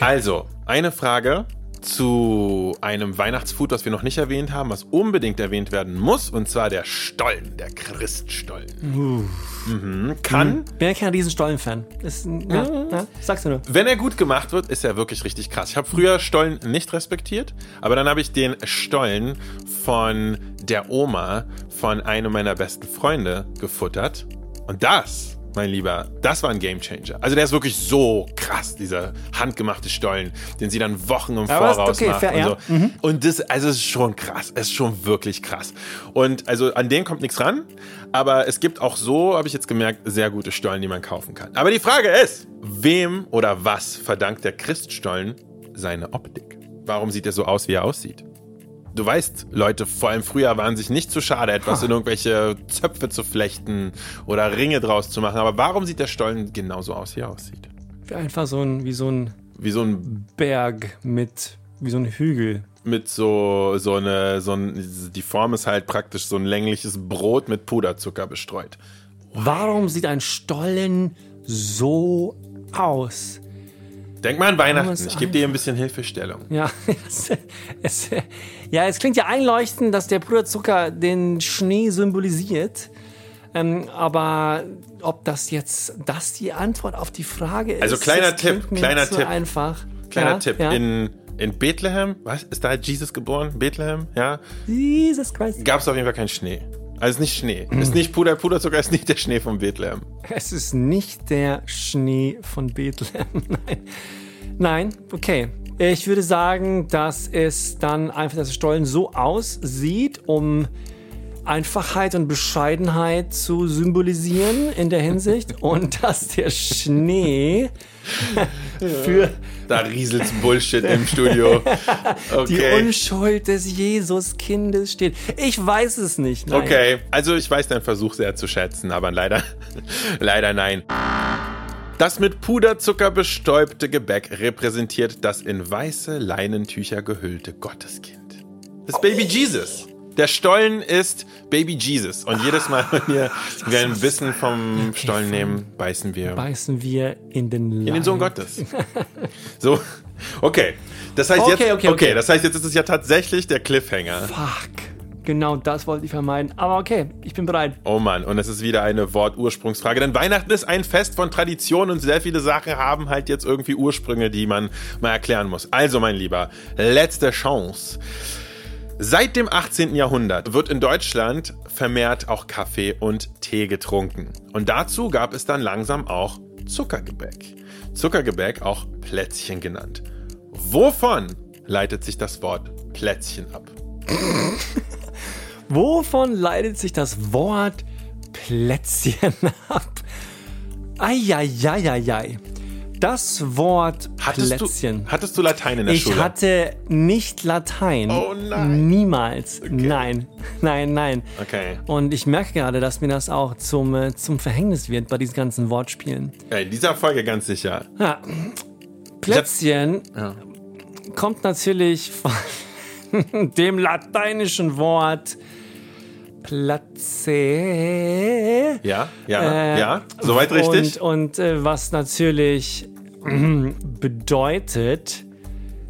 Also, eine Frage zu einem Weihnachtsfood, was wir noch nicht erwähnt haben, was unbedingt erwähnt werden muss, und zwar der Stollen, der Christstollen. Mhm. Kann, Bin ja kein Riesenstollen-Fan. Ist ein- Ja, ja, sagst du nur. wenn er gut gemacht wird, ist er wirklich richtig krass. Ich habe früher Stollen nicht respektiert, aber dann habe ich den Stollen von der Oma von einem meiner besten Freunde gefuttert. Und das, mein Lieber, das war ein Gamechanger. Also der ist wirklich so krass, dieser handgemachte Stollen, den sie dann Wochen im Aber Voraus okay, macht fair, und ja. so. Und das, also es ist schon krass. Es ist schon wirklich krass. Und also an den kommt nichts ran. Aber es gibt auch so, habe ich jetzt gemerkt, sehr gute Stollen, die man kaufen kann. Aber die Frage ist, wem oder was verdankt der Christstollen seine Optik? Warum sieht er so aus, wie er aussieht? Du weißt, Leute, vor allem früher waren sich nicht zu schade, etwas in irgendwelche Zöpfe zu flechten oder Ringe draus zu machen. Aber warum sieht der Stollen genauso aus, wie er aussieht? Wie Einfach so ein, wie so ein Wie so ein Berg mit, wie so ein Hügel. mit so, so eine, so ein, die Form ist halt praktisch so ein längliches Brot mit Puderzucker bestreut. Warum sieht ein Stollen so aus? Denk mal an Weihnachten. Ich gebe dir ein bisschen Hilfestellung. Ja, es, es, ja, es klingt ja einleuchtend, dass der Puderzucker den Schnee symbolisiert. Ähm, aber ob das jetzt das die Antwort auf die Frage ist, Also kleiner Tipp, kleiner Tipp. einfach. Kleiner ja, Tipp. Ja. In, in Bethlehem, was? Ist da Jesus geboren? Bethlehem? Ja. Jesus Christ. Gab es auf jeden Fall keinen Schnee. Also nicht Schnee. Ist nicht Puder, Puderzucker ist nicht der Schnee von Bethlehem. Es ist nicht der Schnee von Bethlehem. Nein. Nein, okay. Ich würde sagen, dass es dann einfach, dass der Stollen so aussieht, um Einfachheit und Bescheidenheit zu symbolisieren in der Hinsicht und dass der Schnee für Da rieselt's Bullshit im Studio. die Okay. Unschuld des Jesuskindes steht. Ich weiß es nicht. Nein. Okay, also ich weiß deinen Versuch sehr zu schätzen, aber leider, leider nein. Das mit Puderzucker bestäubte Gebäck repräsentiert das in weiße Leinentücher gehüllte Gotteskind. Das Baby Jesus. Der Stollen ist Baby Jesus. Und jedes Mal, wenn wir, wir ein Bissen vom Stollen nehmen, beißen wir Beißen wir in den Leib. in den Sohn Gottes. So, okay. Das heißt Okay, jetzt, okay, okay. das heißt jetzt ist es ja tatsächlich der Cliffhanger. Fuck. Genau das wollte ich vermeiden. Aber okay, ich bin bereit. Oh Mann, und es ist wieder eine Wortursprungsfrage. Denn Weihnachten ist ein Fest von Tradition und sehr viele Sachen haben halt jetzt irgendwie Ursprünge, die man mal erklären muss. Also, mein Lieber, letzte Chance. Seit dem 18. Jahrhundert wird in Deutschland vermehrt auch Kaffee und Tee getrunken. Und dazu gab es dann langsam auch Zuckergebäck. Zuckergebäck auch Plätzchen genannt. Wovon leitet sich das Wort Plätzchen ab? Wovon leitet sich das Wort Plätzchen ab? Eieieiei. das Wort Hattest Plätzchen. du, hattest du Latein in der ich Schule? hatte nicht Latein. Oh nein. Niemals. Nein. Nein, nein. Okay. Und ich merke gerade, dass mir das auch zum, äh, zum Verhängnis wird bei diesen ganzen Wortspielen. Ja, in dieser Folge ganz sicher. Ja. Plätzchen kommt natürlich von dem lateinischen Wort Platze. Ja, ja, Äh, ja. Soweit richtig? Und, und äh, was natürlich bedeutet,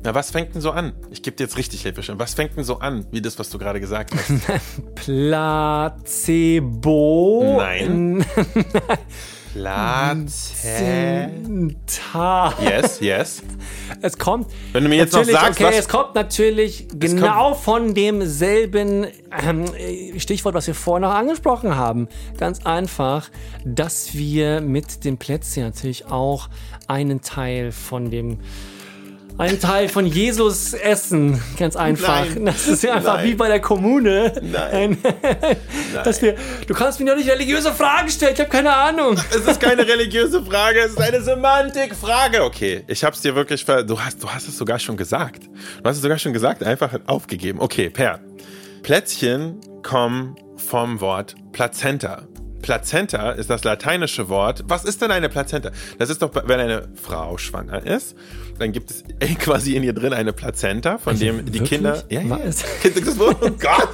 Na, was fängt denn so an? Ich gebe dir jetzt richtig Hilfe schon. Was fängt denn so an, wie das, was du gerade gesagt hast? Placebo. Nein. Platze. Ta. Yes, yes. Es kommt. Wenn du mir jetzt noch sagst, okay, was- es kommt natürlich genau von demselben ähm, Stichwort, was wir vorhin noch angesprochen haben. Ganz einfach, dass wir mit dem Plätzchen natürlich auch einen Teil von dem einen Teil von Jesus essen, ganz einfach. Nein. Das ist ja einfach Nein. wie bei der Kommune. Nein. Dass wir, du kannst mir doch nicht religiöse Fragen stellen, ich habe keine Ahnung. Es ist keine religiöse Frage, es ist eine Semantikfrage. Okay, ich hab's dir wirklich ver du hast du hast es sogar schon gesagt. Du hast es sogar schon gesagt, einfach aufgegeben. Okay, Per. Plätzchen kommen vom Wort Plazenta. Plazenta ist das lateinische Wort. Was ist denn eine Plazenta? Das ist doch, wenn eine Frau schwanger ist, dann gibt es quasi in ihr drin eine Plazenta, von dem die wirklich? Kinder. Ja, ja. Was? Das Oh Gott!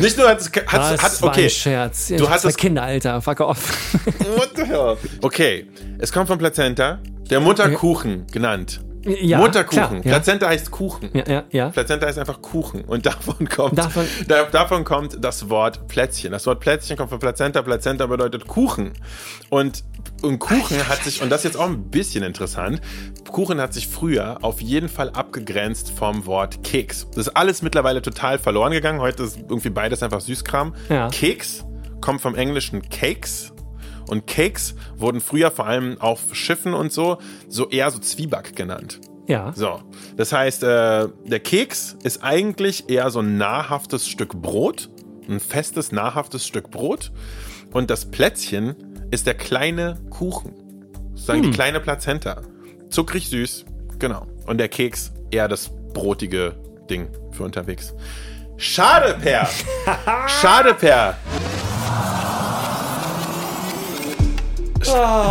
Nicht nur hat es. Hat, Das hat, okay. ein Scherz. Du hast zwei es Kinder, Alter, fuck off. What the hell? Okay, es kommt von Plazenta, der Mutterkuchen genannt. Ja, Mutterkuchen. klar, ja. Plazenta heißt Kuchen. Ja, ja. Plazenta heißt einfach Kuchen und davon kommt Davon- da, davon kommt das Wort Plätzchen. Das Wort Plätzchen kommt von Plazenta. Plazenta bedeutet Kuchen und und Kuchen hat sich und das ist jetzt auch ein bisschen interessant. Kuchen hat sich früher auf jeden Fall abgegrenzt vom Wort Keks. Das ist alles mittlerweile total verloren gegangen. Heute ist irgendwie beides einfach Süßkram. Keks kommt vom englischen Cakes und Cakes wurden früher vor allem auf Schiffen und so so eher so Zwieback genannt. Ja. So, das heißt, äh, der Keks ist eigentlich eher so ein nahrhaftes Stück Brot, ein festes, nahrhaftes Stück Brot. Und das Plätzchen ist der kleine Kuchen, sozusagen die kleine Plazenta. Zuckrig süß, genau. Und der Keks eher das brotige Ding für unterwegs. Schade, Per! Schade, Per!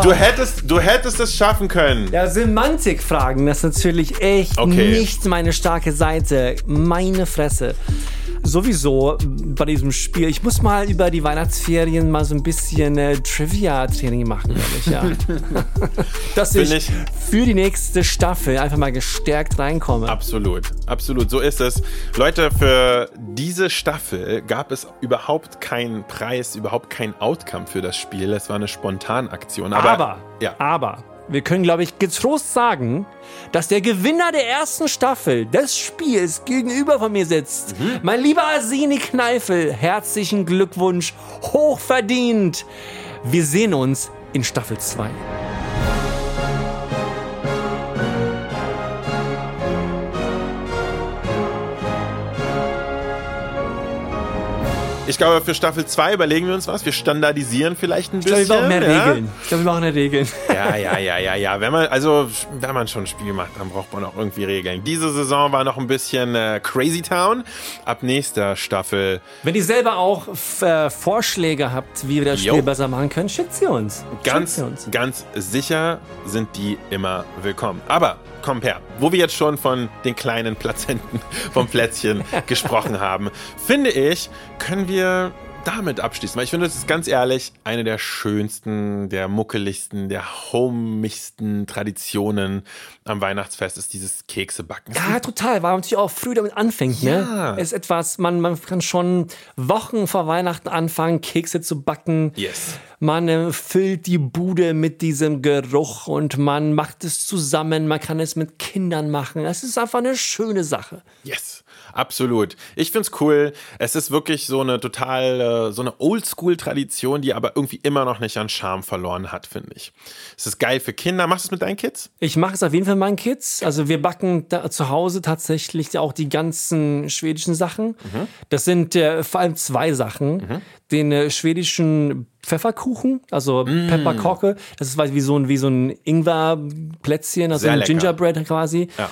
Du hättest, du hättest es schaffen können. Ja, Semantikfragen, das ist natürlich echt Okay. nicht meine starke Seite. Meine Fresse. Sowieso bei diesem Spiel, ich muss mal über die Weihnachtsferien mal so ein bisschen äh, Trivia-Training machen, ehrlich, ja. Dass ich, ich- für die nächste Staffel einfach mal gestärkt reinkomme. Absolut, absolut, so ist es. Leute, für diese Staffel gab es überhaupt keinen Preis, überhaupt kein Outcome für das Spiel. Es war eine Spontanaktion. Aber, Aber, ja. aber, wir können, glaube ich, getrost sagen, dass der Gewinner der ersten Staffel des Spiels gegenüber von mir sitzt. Mhm. Mein lieber Arseni Kneifel, herzlichen Glückwunsch, hochverdient. Wir sehen uns in Staffel 2. Ich glaube, für Staffel 2 überlegen wir uns was. Wir standardisieren vielleicht ein Ich glaube, bisschen. wir brauchen mehr ja? Regeln. Ich glaube, wir brauchen mehr Regeln. Ja, ja, ja, ja, ja. Wenn man, also, wenn man schon ein Spiel macht, dann braucht man auch irgendwie Regeln. Diese Saison war noch ein bisschen äh, Crazy Town. Ab nächster Staffel Wenn ihr selber auch äh, Vorschläge habt, wie wir das Spiel Jo. besser machen können, schickt sie uns. Ganz, sie uns. ganz sicher sind die immer willkommen. Aber komm her, wo wir jetzt schon von den kleinen Plazenten vom Plätzchen gesprochen haben, finde ich, können wir damit abschließen. Weil ich finde, das ist ganz ehrlich eine der schönsten, der muckeligsten, der homigsten Traditionen am Weihnachtsfest ist dieses Keksebacken. Ja, total, weil man natürlich auch früh damit anfängt, Ja. ne? Ist etwas, man, man kann schon Wochen vor Weihnachten anfangen, Kekse zu backen. Yes. Man äh, füllt die Bude mit diesem Geruch und man macht es zusammen, man kann es mit Kindern machen. Das ist einfach eine schöne Sache. Yes, absolut. Ich find's cool. Es ist wirklich so eine total, äh, so eine Oldschool-Tradition, die aber irgendwie immer noch nicht an Charme verloren hat, finde ich. Es ist geil für Kinder. Machst du es mit deinen Kids? Ich mache es auf jeden Fall mit meinen Kids. Also wir backen da zu Hause tatsächlich auch die ganzen schwedischen Sachen. Das sind äh, vor allem zwei Sachen. Den äh, schwedischen Pfefferkuchen, also Mm. Pepperkocke. Das ist wie so ein, wie so ein Ingwerplätzchen, also Sehr ein lecker. Gingerbread quasi. Ja.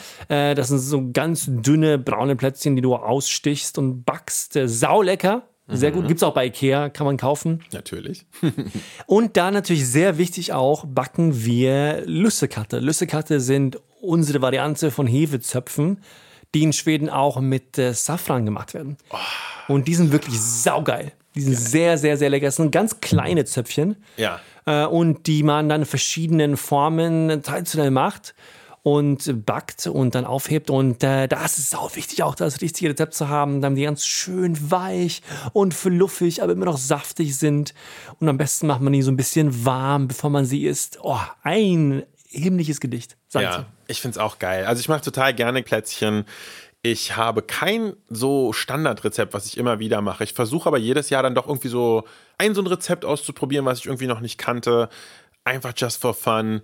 Äh, das sind so ganz dünne braune Plätzchen, die du ausstichst und backst. Äh, saulecker. Sehr Mhm. gut. Gibt's auch bei Ikea, kann man kaufen. Natürlich. Und da natürlich sehr wichtig auch, backen wir Lüssekatte. Lüssekatte sind unsere Variante von Hefezöpfen, die in Schweden auch mit äh, Safran gemacht werden. Und die sind wirklich saugeil. Die sind sehr, sehr, sehr lecker. Das sind ganz kleine Zöpfchen. Ja. Äh, und die man dann in verschiedenen Formen traditionell macht und backt und dann aufhebt. Und äh, da ist es auch wichtig, auch das richtige Rezept zu haben, damit die ganz schön weich und fluffig, aber immer noch saftig sind. Und am besten macht man die so ein bisschen warm, bevor man sie isst. Oh, ein himmlisches Gedicht. Sag Ja, ich finde es auch geil. Also ich mache total gerne Plätzchen. Ich habe kein so Standardrezept, was ich immer wieder mache. Ich versuche aber jedes Jahr dann doch irgendwie so ein so ein Rezept auszuprobieren, was ich irgendwie noch nicht kannte. Einfach just for fun.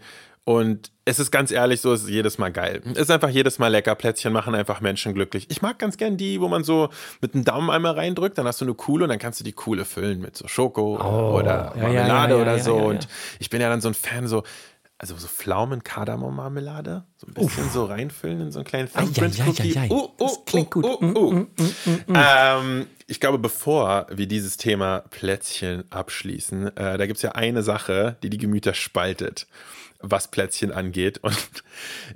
Und es ist ganz ehrlich so, es ist jedes Mal geil. Es ist einfach jedes Mal lecker. Plätzchen machen einfach Menschen glücklich. Ich mag ganz gern die, wo man so mit dem Daumen einmal reindrückt, dann hast du eine Kuhle und dann kannst du die Kuhle füllen mit so Schoko oder Oh, ja, ja, Marmelade ja, ja, oder so. Und ich bin ja dann so ein Fan, so, also so Pflaumen-Kardamom-Marmelade, so ein bisschen so reinfüllen in so einen kleinen ai, ai. Uh, uh, Das klingt uh, gut. Uh, uh. Ähm, ich glaube, bevor wir dieses Thema Plätzchen abschließen, äh, da gibt es ja eine Sache, die die Gemüter spaltet, was Plätzchen angeht. Und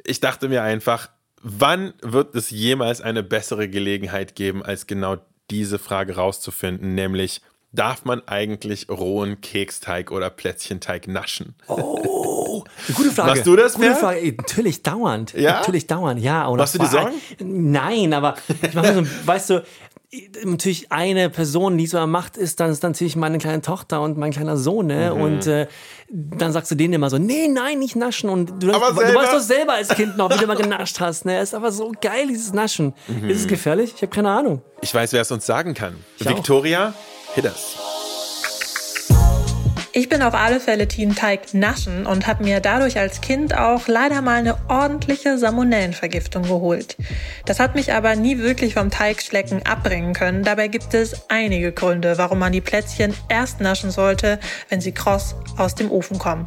ich dachte mir einfach, wann wird es jemals eine bessere Gelegenheit geben, als genau diese Frage rauszufinden, nämlich darf man eigentlich rohen Keksteig oder Plätzchenteig naschen? Oh, gute Frage. Machst du das, Gute Per? Frage. Ey, Natürlich dauernd. Ja? Natürlich dauernd, ja. Und Machst du dir Sorgen? Nein, aber ich mache so, weißt du, natürlich eine Person, die so macht, ist dann ist natürlich meine kleine Tochter und mein kleiner Sohn, ne? Mhm. Und äh, dann sagst du denen immer so, nee, nein, nicht naschen. Und du, Aber du selber? weißt doch selber als Kind noch, wie du mal genascht hast, ne? Ist aber so geil, dieses Naschen. Mhm. Ist es gefährlich? Ich habe keine Ahnung. Ich weiß, wer es uns sagen kann. Ich auch. Victoria, us. Ich bin auf alle Fälle Team Teig naschen und habe mir dadurch als Kind auch leider mal eine ordentliche Salmonellenvergiftung geholt. Das hat mich aber nie wirklich vom Teigschlecken abbringen können. Dabei gibt es einige Gründe, warum man die Plätzchen erst naschen sollte, wenn sie kross aus dem Ofen kommen.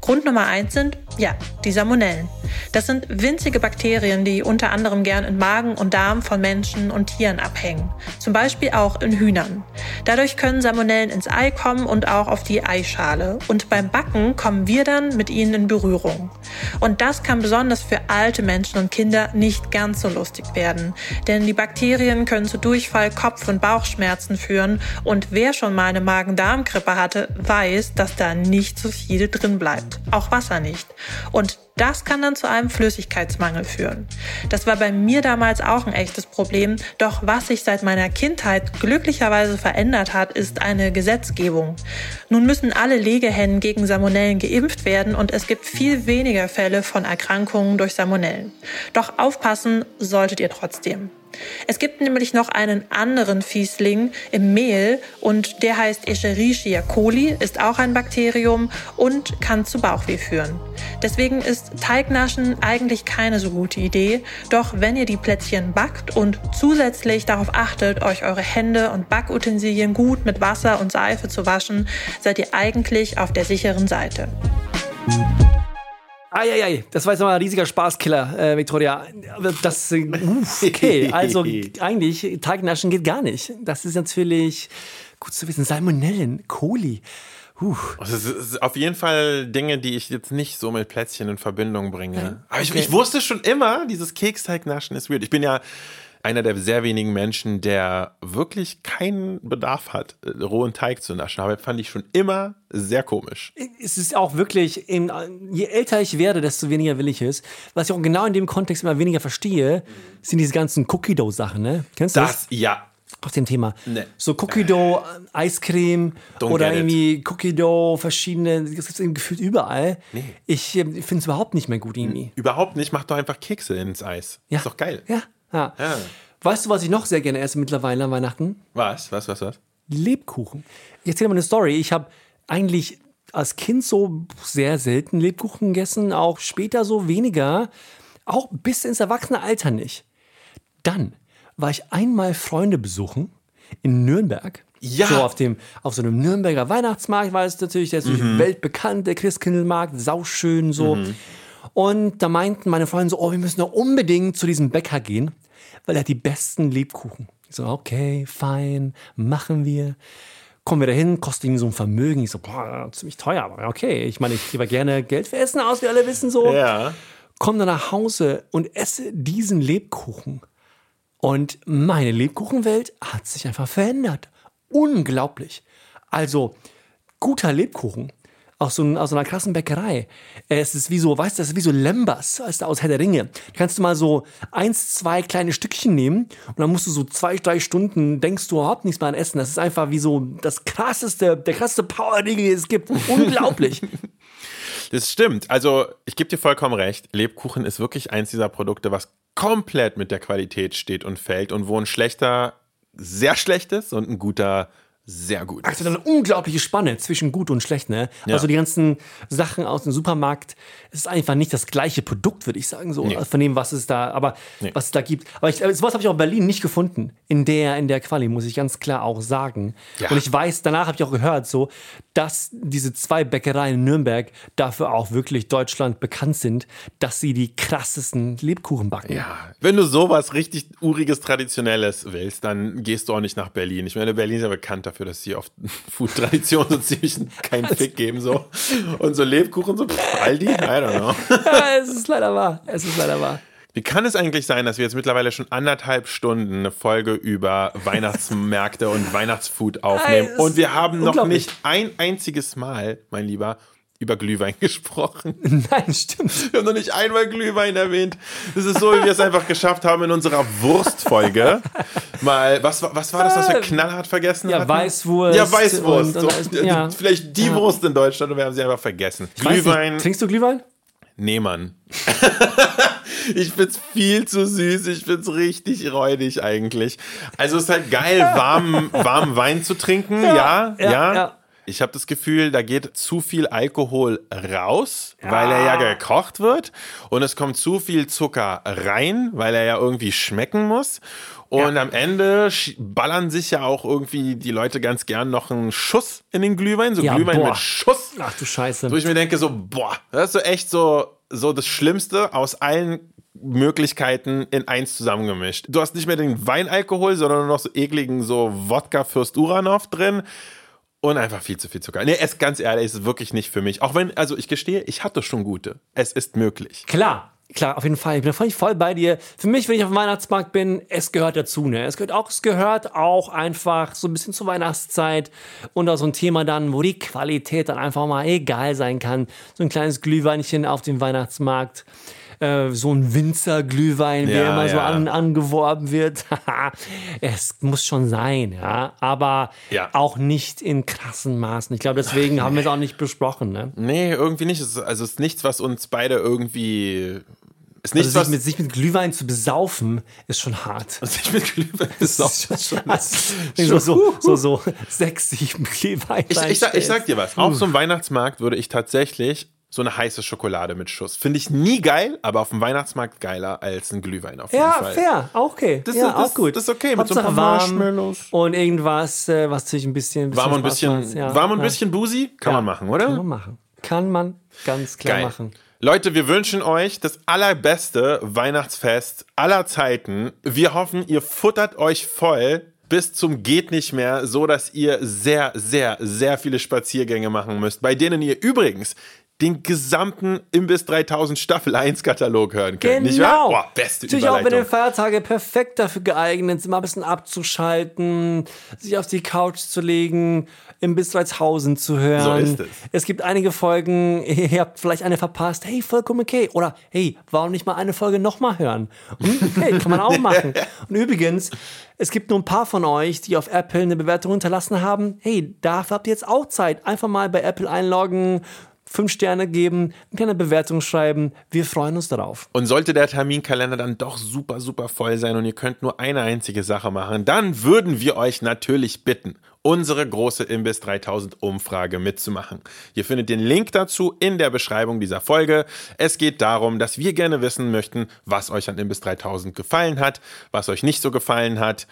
Grund Nummer eins sind, ja, die Salmonellen. Das sind winzige Bakterien, die unter anderem gern in Magen und Darm von Menschen und Tieren abhängen. Zum Beispiel auch in Hühnern. Dadurch können Salmonellen ins Ei kommen und auch auf die Eischale. Und beim Backen kommen wir dann mit ihnen in Berührung. Und das kann besonders für alte Menschen und Kinder nicht ganz so lustig werden. Denn die Bakterien können zu Durchfall, Kopf- und Bauchschmerzen führen. Und wer schon mal eine Magen-Darm-Grippe hatte, weiß, dass da nicht so viel drin bleibt. Auch Wasser nicht. Und das kann dann zu einem Flüssigkeitsmangel führen. Das war bei mir damals auch ein echtes Problem. Doch was sich seit meiner Kindheit glücklicherweise verändert hat, ist eine Gesetzgebung. Nun müssen alle Legehennen gegen Salmonellen geimpft werden und es gibt viel weniger Fälle von Erkrankungen durch Salmonellen. Doch aufpassen solltet ihr trotzdem. Es gibt nämlich noch einen anderen Fiesling im Mehl und der heißt Escherichia coli, ist auch ein Bakterium und kann zu Bauchweh führen. Deswegen ist Teignaschen eigentlich keine so gute Idee, doch wenn ihr die Plätzchen backt und zusätzlich darauf achtet, euch eure Hände und Backutensilien gut mit Wasser und Seife zu waschen, seid ihr eigentlich auf der sicheren Seite. Eieiei, das war jetzt mal ein riesiger Spaßkiller, äh, Victoria. Das, äh, uff, okay, also eigentlich, Teignaschen geht gar nicht. Das ist natürlich gut zu wissen. Salmonellen, Coli. Huh. Das ist, das ist auf jeden Fall Dinge, die ich jetzt nicht so mit Plätzchen in Verbindung bringe. Aber ich, okay. ich wusste schon immer, dieses Keksteignaschen ist weird. Ich bin ja einer der sehr wenigen Menschen, der wirklich keinen Bedarf hat, äh, rohen Teig zu naschen. Aber fand ich schon immer sehr komisch. Es ist auch wirklich, eben, je älter ich werde, desto weniger will ich es. Was ich auch genau in dem Kontext immer weniger verstehe, sind diese ganzen Cookie-Dough-Sachen, ne? Kennst du das? Das, ja. Auf dem Thema. Nee. So Cookie Dough, Eiscreme Don't oder irgendwie Cookie Dough, verschiedene, das gibt es gefühlt überall. Ich äh, finde es überhaupt nicht mehr gut irgendwie. Überhaupt nicht. Mach doch einfach Kekse ins Eis. Ja. Ist doch geil. Ja. Ja. Ja. Weißt du, was ich noch sehr gerne esse mittlerweile an Weihnachten? Was? Was, was, was? Lebkuchen. Ich erzähle mal eine Story. Ich habe eigentlich als Kind so sehr selten Lebkuchen gegessen, auch später so weniger, auch bis ins Erwachsenenalter nicht. Dann war ich einmal Freunde besuchen in Nürnberg Ja. So auf dem, auf so einem Nürnberger Weihnachtsmarkt war es natürlich, der ist natürlich Mhm. weltbekannt, der Christkindlmarkt, sauschön so. Mhm. Und da meinten meine Freunde so, oh, wir müssen doch unbedingt zu diesem Bäcker gehen, weil er hat die besten Lebkuchen. Ich so, okay, fein, machen wir. Kommen wir dahin, kostet irgendwie so ein Vermögen. Ich so, boah, ziemlich teuer, aber okay. Ich meine, ich gebe gerne Geld für Essen aus, wie alle wissen so. Ja. Komme dann nach Hause und esse diesen Lebkuchen. Und meine Lebkuchenwelt hat sich einfach verändert. Unglaublich. Also, guter Lebkuchen aus so, aus so einer krassen Bäckerei. Es ist wie so, weißt du, das ist wie so Lembas du, aus Herr der Ringe. Da kannst du mal so eins, zwei kleine Stückchen nehmen und dann musst du so zwei, drei Stunden, denkst du überhaupt nichts mehr an Essen. Das ist einfach wie so das krasseste, der krasseste Power-Ding, den es gibt. Unglaublich. Das stimmt. Also, ich gebe dir vollkommen recht. Lebkuchen ist wirklich eins dieser Produkte, was komplett mit der Qualität steht und fällt und wo ein schlechter sehr schlecht ist und ein guter sehr gut ist. Also eine unglaubliche Spanne zwischen gut und schlecht, ne? Also die ganzen Sachen aus dem Supermarkt, es ist einfach nicht das gleiche Produkt, würde ich sagen, so Nee. von dem, was es da, aber was es da gibt. Aber ich, äh, sowas habe ich auch in Berlin nicht gefunden, in der, in der Quali, muss ich ganz klar auch sagen. Ja. Und ich weiß, danach habe ich auch gehört, so, dass diese zwei Bäckereien in Nürnberg dafür auch wirklich Deutschland bekannt sind, dass sie die krassesten Lebkuchen backen. Ja, wenn du sowas richtig uriges, traditionelles willst, dann gehst du auch nicht nach Berlin. Ich meine, Berlin ist ja bekannt dafür, dass sie auf Food-Tradition so ziemlich keinen Fick geben, so. Und so Lebkuchen, so, pff, Aldi, I don't know. Ja, es ist leider wahr. Es ist leider wahr. Wie kann es eigentlich sein, dass wir jetzt mittlerweile schon anderthalb Stunden eine Folge über Weihnachtsmärkte und Weihnachtsfood aufnehmen und wir haben noch nicht ein einziges Mal, mein Lieber, über Glühwein gesprochen. Nein, stimmt. Wir haben noch nicht einmal Glühwein erwähnt. Das ist so, wie wir es einfach geschafft haben in unserer Wurstfolge. Mal, was, war- was war das, was wir knallhart vergessen Ja, hatten? Weißwurst Ja, Weißwurst. und- und so, ja. Vielleicht die Ja. Wurst in Deutschland und wir haben sie einfach vergessen. Ich Glühwein, Nicht, trinkst du Glühwein? nee, Mann. ich find's viel zu süß. Ich find's richtig räudig eigentlich. Also es ist halt geil, warmen, warmen Wein zu trinken. Ja, ja. ja, ja. Ich habe das Gefühl, da geht zu viel Alkohol raus, weil er ja gekocht wird. Und es kommt zu viel Zucker rein, weil er ja irgendwie schmecken muss. Und am Ende ballern sich ja auch irgendwie die Leute ganz gern noch einen Schuss in den Glühwein. So Ja, Glühwein boah. mit Schuss. Ach du Scheiße. Wo ich mir denke, so, boah, das ist so echt so, so das Schlimmste aus allen Möglichkeiten in eins zusammengemischt. Du hast nicht mehr den Weinalkohol, sondern nur noch so ekligen so Wodka Fürst Uranov drin und einfach viel zu viel Zucker. Nee, es ganz ehrlich, es ist wirklich nicht für mich. Auch wenn, also ich gestehe, ich hatte schon gute. Es ist möglich. Klar, klar, auf jeden Fall. Ich bin voll, voll bei dir. Für mich, wenn ich auf dem Weihnachtsmarkt bin, es gehört dazu, ne? Es gehört auch, es gehört auch einfach so ein bisschen zur Weihnachtszeit und auch so ein Thema dann, wo die Qualität dann einfach mal egal sein kann. So ein kleines Glühweinchen auf dem Weihnachtsmarkt. Äh, so ein Winzerglühwein, wie Ja, er immer so ja. an, angeworben wird. es muss schon sein, ja. Aber Ja. auch nicht in krassen Maßen. Ich glaube, deswegen haben wir es auch nicht besprochen, ne? Nee, irgendwie nicht. Es ist, also es ist nichts, was uns beide irgendwie. Ist nichts, Also was sich mit, sich mit Glühwein zu besaufen, ist schon hart. sich mit Glühwein Das ist schon, so, so, so, so sechs, sieben Glühwein. Ich, ich, sag, ich sag dir was, auf so einem Weihnachtsmarkt würde ich tatsächlich so eine heiße Schokolade mit Schuss. Finde ich nie geil, aber auf dem Weihnachtsmarkt geiler als ein Glühwein auf jeden Ja, Fall. fair, auch okay. Das ja, ist- das- auch gut. das ist okay, mit so ein paar Marshmallows. Und irgendwas, äh, was sich ein bisschen, Warm und ein bisschen, Ja, warm und ein ja. bisschen Busi? Kann Ja, man machen, oder? Kann man machen. Kann man ganz klar Geil. machen. Leute, wir wünschen euch das allerbeste Weihnachtsfest aller Zeiten. Wir hoffen, ihr futtert euch voll bis zum geht nicht mehr, so dass ihr sehr, sehr, sehr viele Spaziergänge machen müsst, bei denen ihr übrigens den gesamten Imbiss 3000 Staffel 1 Katalog hören könnt. Nicht wahr? Genau. Boah, beste Natürlich auch bei Überleitung. den Feiertagen perfekt dafür geeignet, mal ein bisschen abzuschalten, sich auf die Couch zu legen, im Bis 3000 zu hören. So ist es. Es gibt einige Folgen, ihr habt vielleicht eine verpasst. Hey, vollkommen okay. Oder hey, warum nicht mal eine Folge nochmal hören? Hm, hey, kann man auch machen. Und übrigens, es gibt nur ein paar von euch, die auf Apple eine Bewertung hinterlassen haben. Hey, dafür habt ihr jetzt auch Zeit. Einfach mal bei Apple einloggen, fünf Sterne geben, eine kleine Bewertung schreiben. Wir freuen uns darauf. Und sollte der Terminkalender dann doch super, super voll sein und ihr könnt nur eine einzige Sache machen, dann würden wir euch natürlich bitten, unsere große Imbiss 3000 Umfrage mitzumachen. Ihr findet den Link dazu in der Beschreibung dieser Folge. Es geht darum, dass wir gerne wissen möchten, was euch an Imbiss 3000 gefallen hat, was euch nicht so gefallen hat.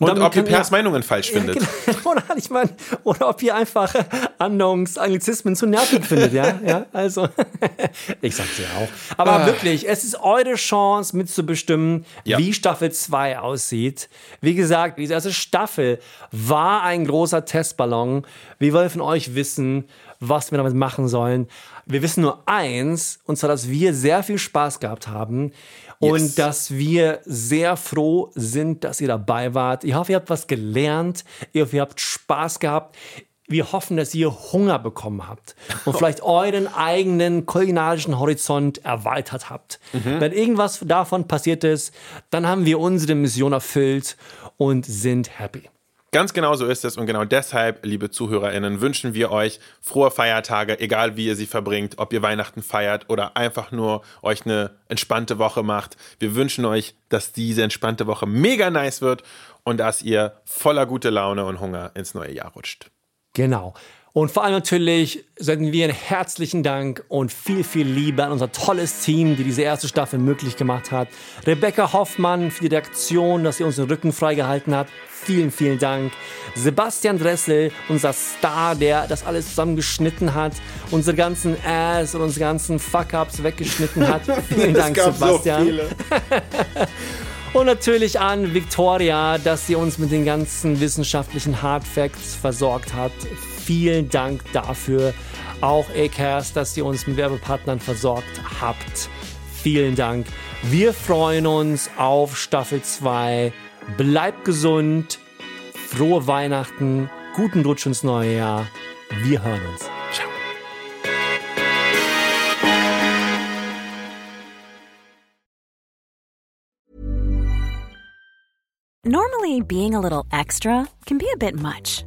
Und, ob ihr Pers Meinungen falsch findet. Ja, genau. oder, ich meine, oder ob ihr einfach Andungs, Anglizismen zu nervig findet, ja? ja also, ich sag's ja auch. Aber ah. wirklich, es ist eure Chance mitzubestimmen, ja. wie Staffel 2 aussieht. Wie gesagt, diese erste Staffel war ein großer Testballon. Wir wollen von euch wissen, was wir damit machen sollen. Wir wissen nur eins, und zwar, dass wir sehr viel Spaß gehabt haben yes. und dass wir sehr froh sind, dass ihr dabei wart. Ich hoffe, ihr habt was gelernt. Ich hoffe, ihr habt Spaß gehabt. Wir hoffen, dass ihr Hunger bekommen habt und vielleicht euren eigenen kulinarischen Horizont erweitert habt. Mhm. Wenn irgendwas davon passiert ist, dann haben wir unsere Mission erfüllt und sind happy. Ganz genau so ist es und genau deshalb, liebe ZuhörerInnen, wünschen wir euch frohe Feiertage, egal wie ihr sie verbringt, ob ihr Weihnachten feiert oder einfach nur euch eine entspannte Woche macht. Wir wünschen euch, dass diese entspannte Woche mega nice wird und dass ihr voller gute Laune und Hunger ins neue Jahr rutscht. Genau. Und vor allem natürlich senden wir einen herzlichen Dank und viel, viel Liebe an unser tolles Team, die diese erste Staffel möglich gemacht hat. Rebecca Hoffmann für die Reaktion, dass sie uns den Rücken freigehalten hat. Vielen, vielen Dank. Sebastian Dressel, unser Star, der das alles zusammengeschnitten hat, unsere ganzen Ass und unsere ganzen Fuck-Ups weggeschnitten hat. Vielen Dank, Sebastian. So und natürlich an Victoria, dass sie uns mit den ganzen wissenschaftlichen Hard Facts versorgt hat. Vielen Dank dafür. Auch Acast, dass ihr uns mit Werbepartnern versorgt habt. Vielen Dank. Wir freuen uns auf Staffel 2. Bleibt gesund. Frohe Weihnachten. Guten Rutsch ins neue Jahr. Wir hören uns. Ciao. Normally, being a little extra can be a bit much.